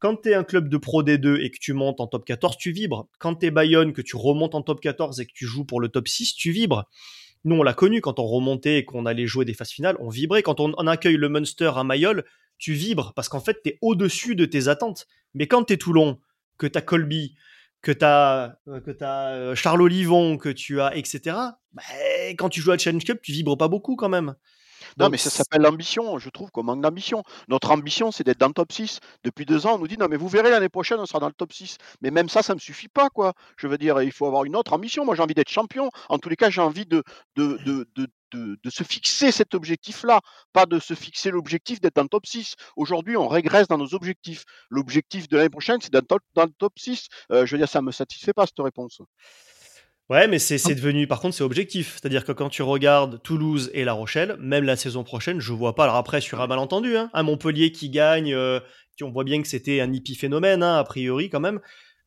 Quand tu es un club de Pro D2 et que tu montes en top 14, tu vibres. Quand tu es Bayonne, que tu remontes en top 14 et que tu joues pour le top 6, tu vibres. Nous, on l'a connu quand on remontait et qu'on allait jouer des phases finales, on vibrait. Quand on, accueille le Munster à Mayol, tu vibres parce qu'en fait, tu es au-dessus de tes attentes. Mais quand tu es Toulon, que tu as Colby, que tu as, que t'as, euh, Charles Olivon, que tu as, etc., bah, quand tu joues à Challenge Cup, tu vibres pas beaucoup quand même. Non, Donc, mais ça s'appelle l'ambition. Je trouve qu'on manque d'ambition. Notre ambition, c'est d'être dans le top 6. Depuis deux ans, on nous dit non, mais vous verrez l'année prochaine, on sera dans le top 6. Mais même ça, ça ne me suffit pas, quoi. Je veux dire, il faut avoir une autre ambition. Moi, j'ai envie d'être champion. En tous les cas, j'ai envie de, de, de, de, de, de se fixer cet objectif-là, pas de se fixer l'objectif d'être dans le top 6. Aujourd'hui, on régresse dans nos objectifs. L'objectif de l'année prochaine, c'est d'être dans, dans le top 6. Euh, je veux dire, ça ne me satisfait pas, cette réponse. Ouais, mais c'est devenu, par contre, c'est objectif. C'est-à-dire que quand tu regardes Toulouse et La Rochelle, même la saison prochaine, je vois pas. Alors après, sur un malentendu, hein, un Montpellier qui gagne, euh, on voit bien que c'était un épiphénomène, hein, a priori, quand même.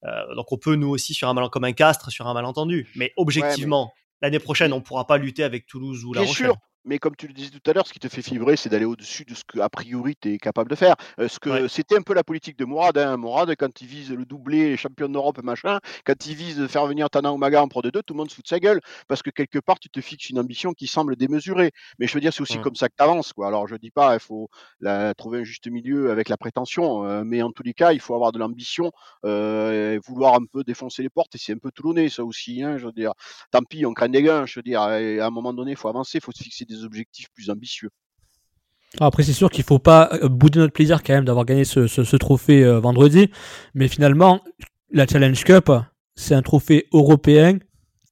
Euh, donc on peut, nous aussi, sur un mal, comme un castre, sur un malentendu. Mais objectivement, l'année prochaine, on pourra pas lutter avec Toulouse ou La Rochelle. sûr, mais comme tu le disais tout à l'heure, ce qui te fait vibrer, c'est d'aller au-dessus de ce que, a priori, tu es capable de faire. Euh, ce que Ouais. C'était un peu la politique de Mourad. Hein. Mourad, quand il vise le doublé, les champions d'Europe, machin, quand il vise de faire venir Tana Umaga en Pro D2, tout le monde se fout de sa gueule, parce que quelque part, tu te fixes une ambition qui semble démesurée. Mais je veux dire, c'est aussi Mm. comme ça que tu avances. Quoi. Alors, je dis pas, il faut la- trouver un juste milieu avec la prétention, euh, mais en tous les cas, il faut avoir de l'ambition, euh, et vouloir un peu défoncer les portes, et c'est un peu toulonnais, ça aussi. Hein, je veux dire, tant pis, on craint des gains. Je veux dire, et à un moment donné, il faut avancer, il faut se fixer des objectifs plus ambitieux. Après, c'est sûr qu'il faut pas euh, bouder notre plaisir quand même d'avoir gagné ce, ce- ce trophée euh, vendredi. Mais finalement, la Challenge Cup, c'est un trophée européen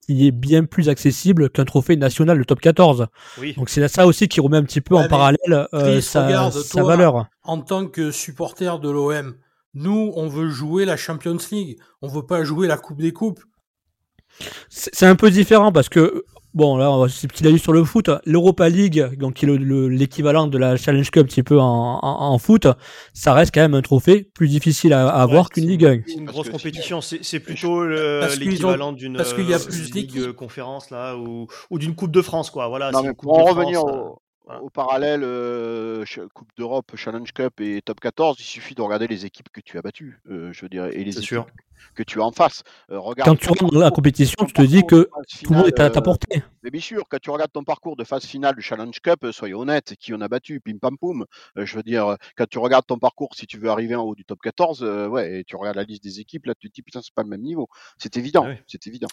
qui est bien plus accessible qu'un trophée national de top 14. Oui. Donc c'est ça aussi qui remet un petit peu Ouais, en parallèle euh, Chris, sa, regarde, sa toi, valeur. En tant que supporter de l'OM, nous, on veut jouer la Champions League. On veut pas jouer la Coupe des Coupes. C'est un peu différent parce que, bon, là, on va- c'est petit avis sur le foot. L'Europa League, donc qui est le- le- l'équivalent de la Challenge Cup un petit peu en, en, en foot, ça reste quand même un trophée plus difficile à, à avoir qu'une Ligue 1. C'est une grosse compétition. C'est plutôt l'équivalent d'une parce qu'il y a euh, plus ligue conférence là ou, ou d'une Coupe de France quoi. Voilà. Non, mais une Coupe pour en revenir France, au, euh, voilà. au parallèle euh, Coupe d'Europe, Challenge Cup et Top 14, il suffit de regarder les équipes que tu as battues, euh, je veux dire, et les équipes sûr. que tu as en face. Euh, regarde Quand tu rentres dans la compétition, tu te dis que tout le monde est à ta euh, portée. Mais bien sûr, quand tu regardes ton parcours de phase finale du Challenge Cup, euh, soyons honnêtes, qui on a battu, pim pam poum. Euh, je veux dire, quand tu regardes ton parcours, si tu veux arriver en haut du top 14, euh, ouais, et tu regardes la liste des équipes, là, tu te dis, putain, c'est pas le même niveau. C'est évident, Ah oui. c'est évident.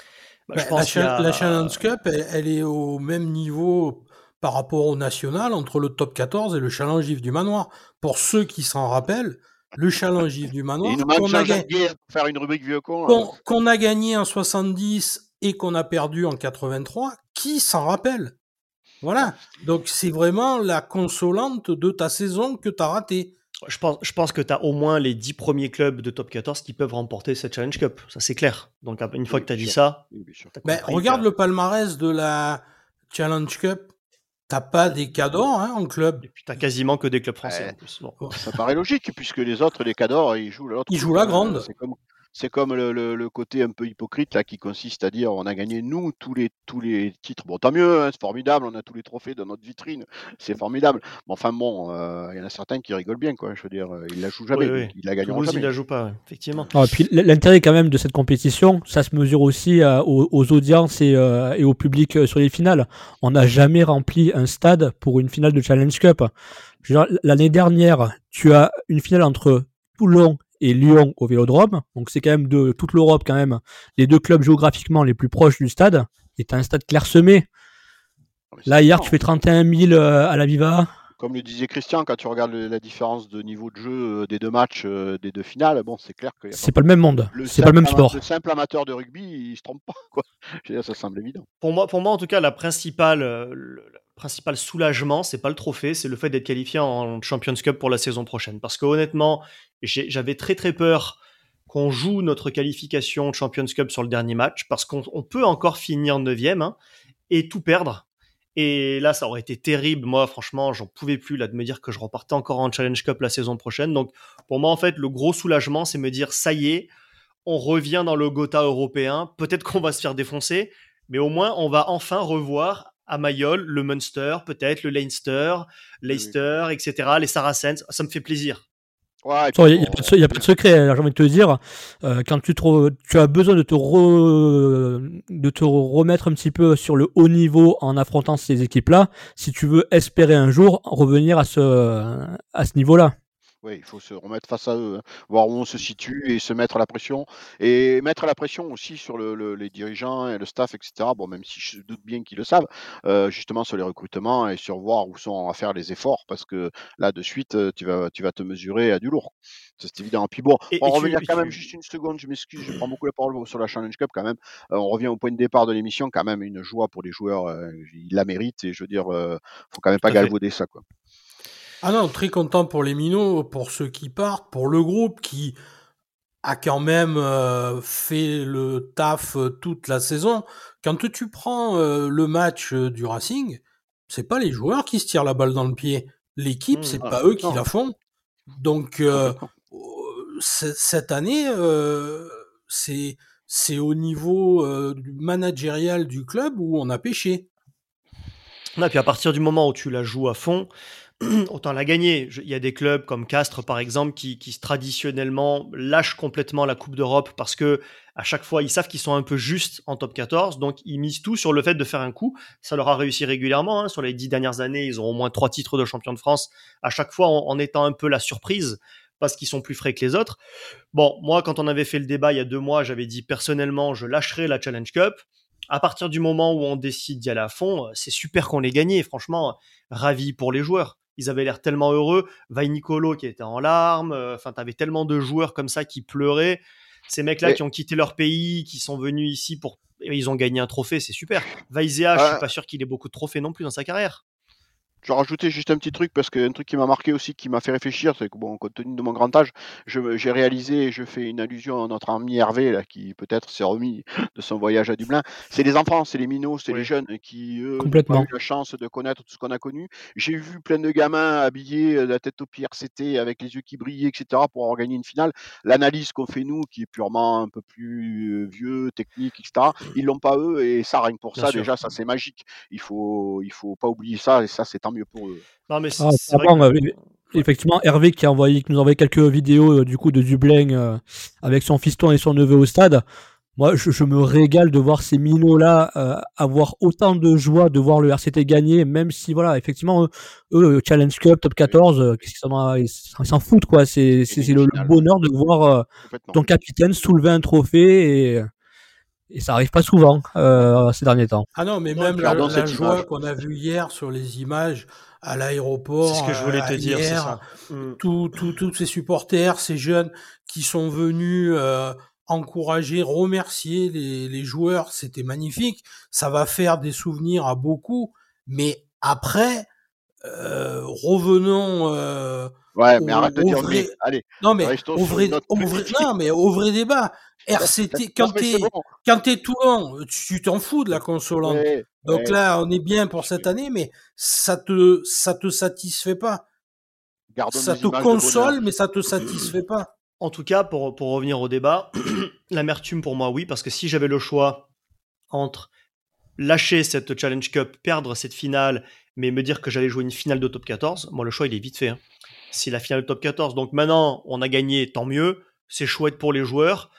Bah, Bah, je la, pense qu'il y cha- a- la Challenge Cup, elle, elle est au même niveau par rapport au national entre le top 14 et le challenge Yves du Manoir. Pour ceux qui s'en rappellent, le challenge Yves du Manoir qu'on a, gagné, faire une rubrique vieux con, qu'on, a gagné en 70 et qu'on a perdu en 83, qui s'en rappelle? Voilà. Donc c'est vraiment la consolante de ta saison que tu as ratée. Je pense, je pense que tu as au moins les 10 premiers clubs de top 14 qui peuvent remporter cette Challenge Cup. Ça, c'est clair. Donc, une fois Oui, que tu as dit sûr. ça, Ben, regarde le palmarès de la Challenge Cup. T'as pas des cadeaux hein, en club. Et puis, tu quasiment que des clubs français Ouais. en plus. Bon. Ça paraît logique, puisque les autres, les cadors, ils jouent l'autre. Ils jouent la Euh, grande. C'est comme, c'est comme le, le- le côté un peu hypocrite là, qui consiste à dire on a gagné nous tous les, tous les titres. Bon, tant mieux, hein, c'est formidable, on a tous les trophées dans notre vitrine, c'est formidable. Mais enfin bon, euh, il y en a certains qui rigolent bien, quoi. Je veux dire, euh, ils la jouent jamais, Oui, oui. donc ils la gagneront jamais. la joue pas, effectivement. Ah, et puis l'intérêt quand même de cette compétition, ça se mesure aussi euh, aux, aux audiences et, euh, et au public euh, sur les finales. On n'a jamais rempli un stade pour une finale de Challenge Cup. Je veux dire, L'année dernière, tu as une finale entre Toulon et Lyon au Vélodrome. Donc c'est quand même de toute l'Europe quand même les deux clubs géographiquement les plus proches du stade. Et t'as un stade clairsemé. Là hier tu fais 31 000 euh, à la Viva. Comme le disait Christian, quand tu regardes le- la différence de niveau de jeu euh, des deux matchs, euh, des deux finales, bon, c'est clair que C'est pas le même monde. C'est pas le même sport. Le simple amateur de rugby, il se trompe pas, quoi. <laughs> Je veux dire, ça semble évident. Pour moi, pour moi, en tout cas, la principale, euh, le, le principal soulagement, c'est pas le trophée, c'est le fait d'être qualifié en Champions Cup pour la saison prochaine. Parce que honnêtement, j'avais très très peur qu'on joue notre qualification de Champions Cup sur le dernier match, parce qu'on on peut encore finir 9 hein, et tout perdre. Et là, ça aurait été terrible. Moi, franchement, j'en pouvais plus là de me dire que je repartais encore en Challenge Cup la saison prochaine. Donc, pour moi, en fait, le gros soulagement, c'est me dire ça y est, on revient dans le Gotha européen. Peut-être qu'on va se faire défoncer, mais au moins, on va enfin revoir à Mayol le Munster, peut-être le Leinster, Leicester, etc., les Saracens. Ça me fait plaisir. Ouais, Il n'y a, pas de se- y a pas de secret, hein, j'ai envie de te dire. euh, quand tu, te tu as besoin de te, re- de te remettre un petit peu sur le haut niveau en affrontant ces équipes-là, si tu veux espérer un jour revenir à ce, à ce niveau-là. Oui, il faut se remettre face à eux, hein, voir où on se situe et se mettre la pression. Et mettre la pression aussi sur le, le- les dirigeants et le staff, etc. Bon, même si je doute bien qu'ils le savent, euh, justement sur les recrutements et sur voir où sont à faire les efforts, parce que là, de suite, tu vas, tu vas te mesurer à du lourd. C'est évident. Puis bon, Et- on et tu- et quand tu- même juste une seconde, je m'excuse, je prends <clears throat> beaucoup la parole sur la Challenge Cup quand même. Euh, on revient au point de départ de l'émission, quand même une joie pour les joueurs, euh, ils la méritent et je veux dire, faut quand même pas à galvauder ça, quoi. Ah non, très content pour les minots, pour ceux qui partent, pour le groupe qui a quand même euh, fait le taf euh, toute la saison. Quand tu prends euh, le match du Racing, c'est pas les joueurs qui se tirent la balle dans le pied. L'équipe, Mmh, c'est ah, pas eux qui la font. Donc euh, c- cette année, c'est c'est au niveau du managérial du club où on a pêché. Et puis à partir du moment où tu la joues à fond, <clears throat> autant la gagner. Il y a des clubs comme Castres, par exemple, qui, traditionnellement lâchent complètement la Coupe d'Europe parce que à chaque fois, ils savent qu'ils sont un peu justes en top 14, donc ils misent tout sur le fait de faire un coup. Ça leur a réussi régulièrement. hein. Sur les dix dernières années, ils ont au moins trois titres de champion de France, à chaque fois en, étant un peu la surprise parce qu'ils sont plus frais que les autres. Bon, moi, quand on avait fait le débat il y a deux mois, j'avais dit personnellement, je lâcherai la Challenge Cup. À partir du moment où on décide d'y aller à fond, c'est super qu'on l'ait gagné. Franchement, ravi pour les joueurs. Ils avaient l'air tellement heureux. Vai Nicolo qui était en larmes. euh, Enfin, t'avais tellement de joueurs comme ça qui pleuraient. Ces mecs-là Mais- qui ont quitté leur pays, qui sont venus ici pour. Ils ont gagné un trophée, c'est super. Vaizea, je Ah. suis pas sûr qu'il ait beaucoup de trophées non plus dans sa carrière. Je vais rajouter juste un petit truc parce qu'un truc qui m'a marqué aussi, qui m'a fait réfléchir, c'est que bon, compte tenu de mon grand âge, j'ai réalisé et je fais une allusion à notre ami Hervé là, qui peut-être s'est remis de son voyage à Dublin. C'est les enfants, c'est les minots, c'est Oui. les jeunes qui eux Complètement. eu la chance de connaître tout ce qu'on a connu. J'ai vu plein de gamins habillés euh, la tête au pied RCT avec les yeux qui brillaient, etc. pour avoir gagné une finale. L'analyse qu'on fait nous, qui est purement un peu plus euh, vieux, technique, etc. Ils l'ont pas eux et ça rien que pour Bien ça sûr. déjà ça c'est magique. Il faut il faut pas oublier ça et ça c'est tant mieux pour eux. Non, mais c'est Ah, c'est vrai pardon, que- euh, Effectivement, Hervé qui, a envoyé, qui nous a envoyé quelques vidéos euh, du coup de Dublin euh, avec son fiston et son neveu au stade. Moi, je, je me régale de voir ces minots-là euh, avoir autant de joie de voir le RCT gagner, même si, voilà, effectivement, eux, eux, Challenge Cup, Top 14, euh, qu'est-ce qu'ils s'en a- ils s'en foutent, quoi. C'est c'est- c'est le, le bonheur de voir euh, ton capitaine soulever un trophée et, Et ça arrive pas souvent euh, ces derniers temps. Ah non, mais Non, même la, la joie qu'on a vue hier sur les images à l'aéroport. C'est ce que je voulais euh, te dire, c'est hier, ça. Mm. Tous tous- tous ces supporters, ces jeunes qui sont venus euh, encourager, remercier les, les joueurs, c'était magnifique. Ça va faire des souvenirs à beaucoup. Mais après, euh, revenons. euh, Ouais, mais au- arrête de dire vrai- mais. Allez, Non mais au vrai, au vrai- non mais au vrai débat. RCT Non, quand t'es c'est bon. quand t'es Toulon, tu t'en fous de la consolante. Ouais, Donc ouais. là, on est bien pour cette année, mais ça te ça te satisfait pas. Gardons Ça te console, mais ça te <clears throat> satisfait pas. En tout cas, pour, pour revenir au débat, <clears throat> l'amertume pour moi, oui, parce que si j'avais le choix entre lâcher cette Challenge Cup, perdre cette finale, mais me dire que j'allais jouer une finale de top 14, moi le choix il est vite fait. hein. C'est la finale de top 14. Donc maintenant, on a gagné, tant mieux. C'est chouette pour les joueurs.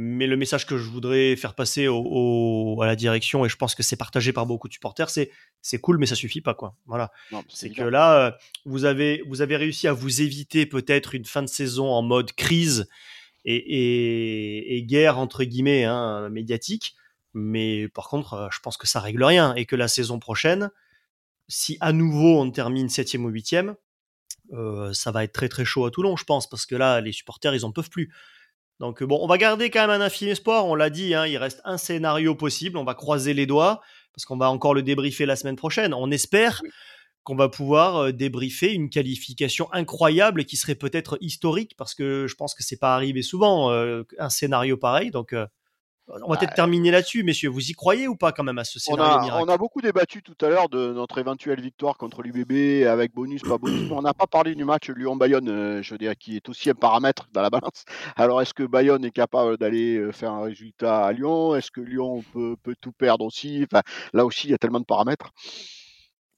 Mais le message que je voudrais faire passer au, au- à la direction, et je pense que c'est partagé par beaucoup de supporters, c'est c'est cool, mais ça suffit pas. quoi. Voilà. C'est que là, euh, vous avez, vous avez réussi à vous éviter peut-être une fin de saison en mode crise et, et- et guerre, entre guillemets, hein, médiatique. Mais par contre, euh, je pense que ça règle rien et que la saison prochaine, si à nouveau on termine 7 ou 8 euh, ça va être très très chaud à Toulon, je pense, parce que là, les supporters, ils en peuvent plus. Donc euh, bon, on va garder quand même un infime espoir. On l'a dit, hein, il reste un scénario possible. On va croiser les doigts parce qu'on va encore le débriefer la semaine prochaine. On espère qu'on va pouvoir euh, débriefer une qualification incroyable qui serait peut-être historique parce que je pense que c'est pas arrivé souvent euh, un scénario pareil. Donc euh, on va peut-être terminer là-dessus, messieurs. Vous y croyez ou pas quand même à ce On scénario a, miracle on a beaucoup débattu tout à l'heure de notre éventuelle victoire contre l'UBB avec bonus, pas bonus, on n'a pas parlé du match Lyon-Bayonne, euh, je veux dire, qui est aussi un paramètre dans la balance. Alors, est-ce que Bayonne est capable d'aller euh, faire un résultat à Lyon? Est-ce que Lyon peut, peut tout perdre aussi? Enfin, Là aussi, il y a tellement de paramètres.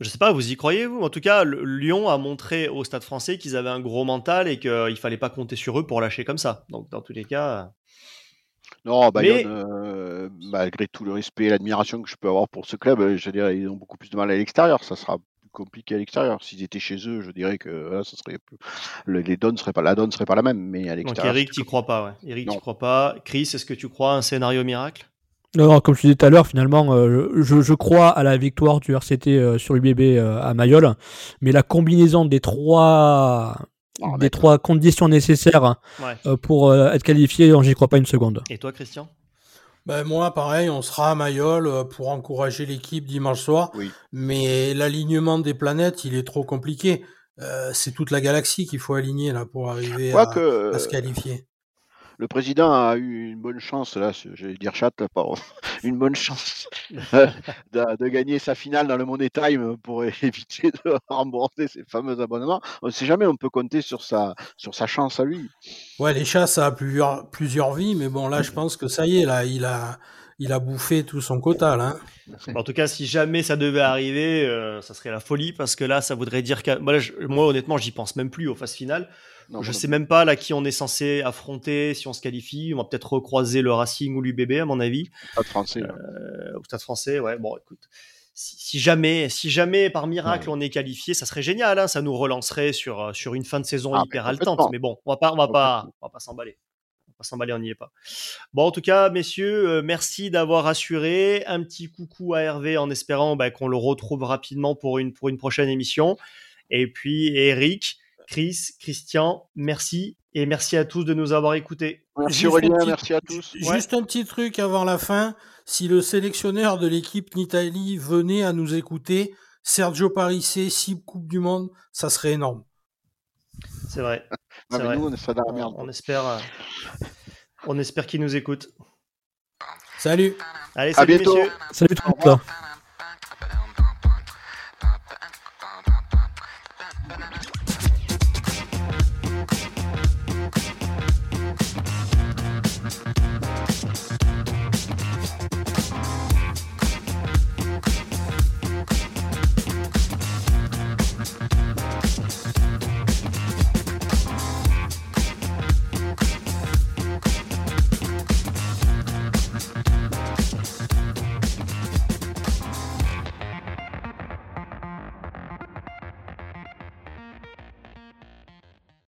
Je sais pas, vous y croyez vous? En tout cas, Lyon a montré au Stade Français qu'ils avaient un gros mental et qu'il fallait pas compter sur eux pour lâcher comme ça. Donc dans tous les cas, Non, Bayonne, Mais- euh, malgré tout le respect et l'admiration que je peux avoir pour ce club, euh, je dirais ils ont beaucoup plus de mal à l'extérieur. Ça sera plus compliqué à l'extérieur. S'ils étaient chez eux, je dirais que là, ça serait plus... le- les donnes seraient pas la donne serait pas la même, mais à donc l'extérieur. Eric, c'est t'y crois pas, ouais. Eric, Non. t'y crois pas. Chris, est-ce que tu crois à un scénario miracle? Non, non, comme je disais tout à l'heure, finalement, euh, je, je crois à la victoire du RCT euh, sur l'UBB euh, à Mayol, mais la combinaison des trois, Des trois conditions nécessaires Ouais. euh, pour euh, être qualifié, j'y crois pas une seconde. Et toi, Christian? Ben moi, pareil, on sera à Mayol euh, pour encourager l'équipe dimanche soir. Oui. Mais l'alignement des planètes, il est trop compliqué. Euh, c'est toute la galaxie qu'il faut aligner là pour arriver à, se euh, qualifier. Le président a eu une bonne chance, là, j'allais dire chat, là, pardon, <laughs> une bonne chance <laughs> euh, de, de gagner sa finale dans le Money Time pour <laughs> éviter de rembourser ses fameux abonnements. On ne sait jamais, on peut compter sur sa, sur sa chance à lui. Ouais, les chats, ça a plusieurs, plusieurs vies, mais bon, là, je pense que ça y est, là, il a, il a bouffé tout son quota, là. hein. En tout cas, si jamais ça devait arriver, euh, ça serait la folie parce que là, ça voudrait dire que moi, là, je- moi, honnêtement, j'y pense même plus aux phases finales. Non, je sais même pas là qui on est censé affronter si on se qualifie. On va peut-être recroiser le Racing ou l'UBB à mon avis. Pas de français. là. Euh, au Stade Français, ouais. Bon, écoute, si, si jamais, si jamais par miracle on est qualifié, ça serait génial. hein, ça nous relancerait sur euh, sur une fin de saison Ah, hyper mais haletante. Mais bon, on va pas, on va pas, on va pas s'emballer. On va pas s'emballer, on n'y est pas. Bon, en tout cas, messieurs, euh, merci d'avoir assuré. Un petit coucou à Hervé en espérant bah, qu'on le retrouve rapidement pour une pour une prochaine émission. Et puis Eric, Chris, Christian, merci et merci à tous de nous avoir écoutés. Merci Juste Aurélien, un petit- merci à tous. ju- Juste un petit truc avant la fin. Si le sélectionneur de l'équipe Nitalie venait à nous écouter, Sergio Parissé, six Coupes du Monde, ça serait énorme. C'est vrai. Non, c'est mais vrai. nous, on est ça dans la On- merde. On, espère, euh, on espère qu'il nous écoute. Salut Allez, À salut bientôt. messieurs. Salut tout le monde.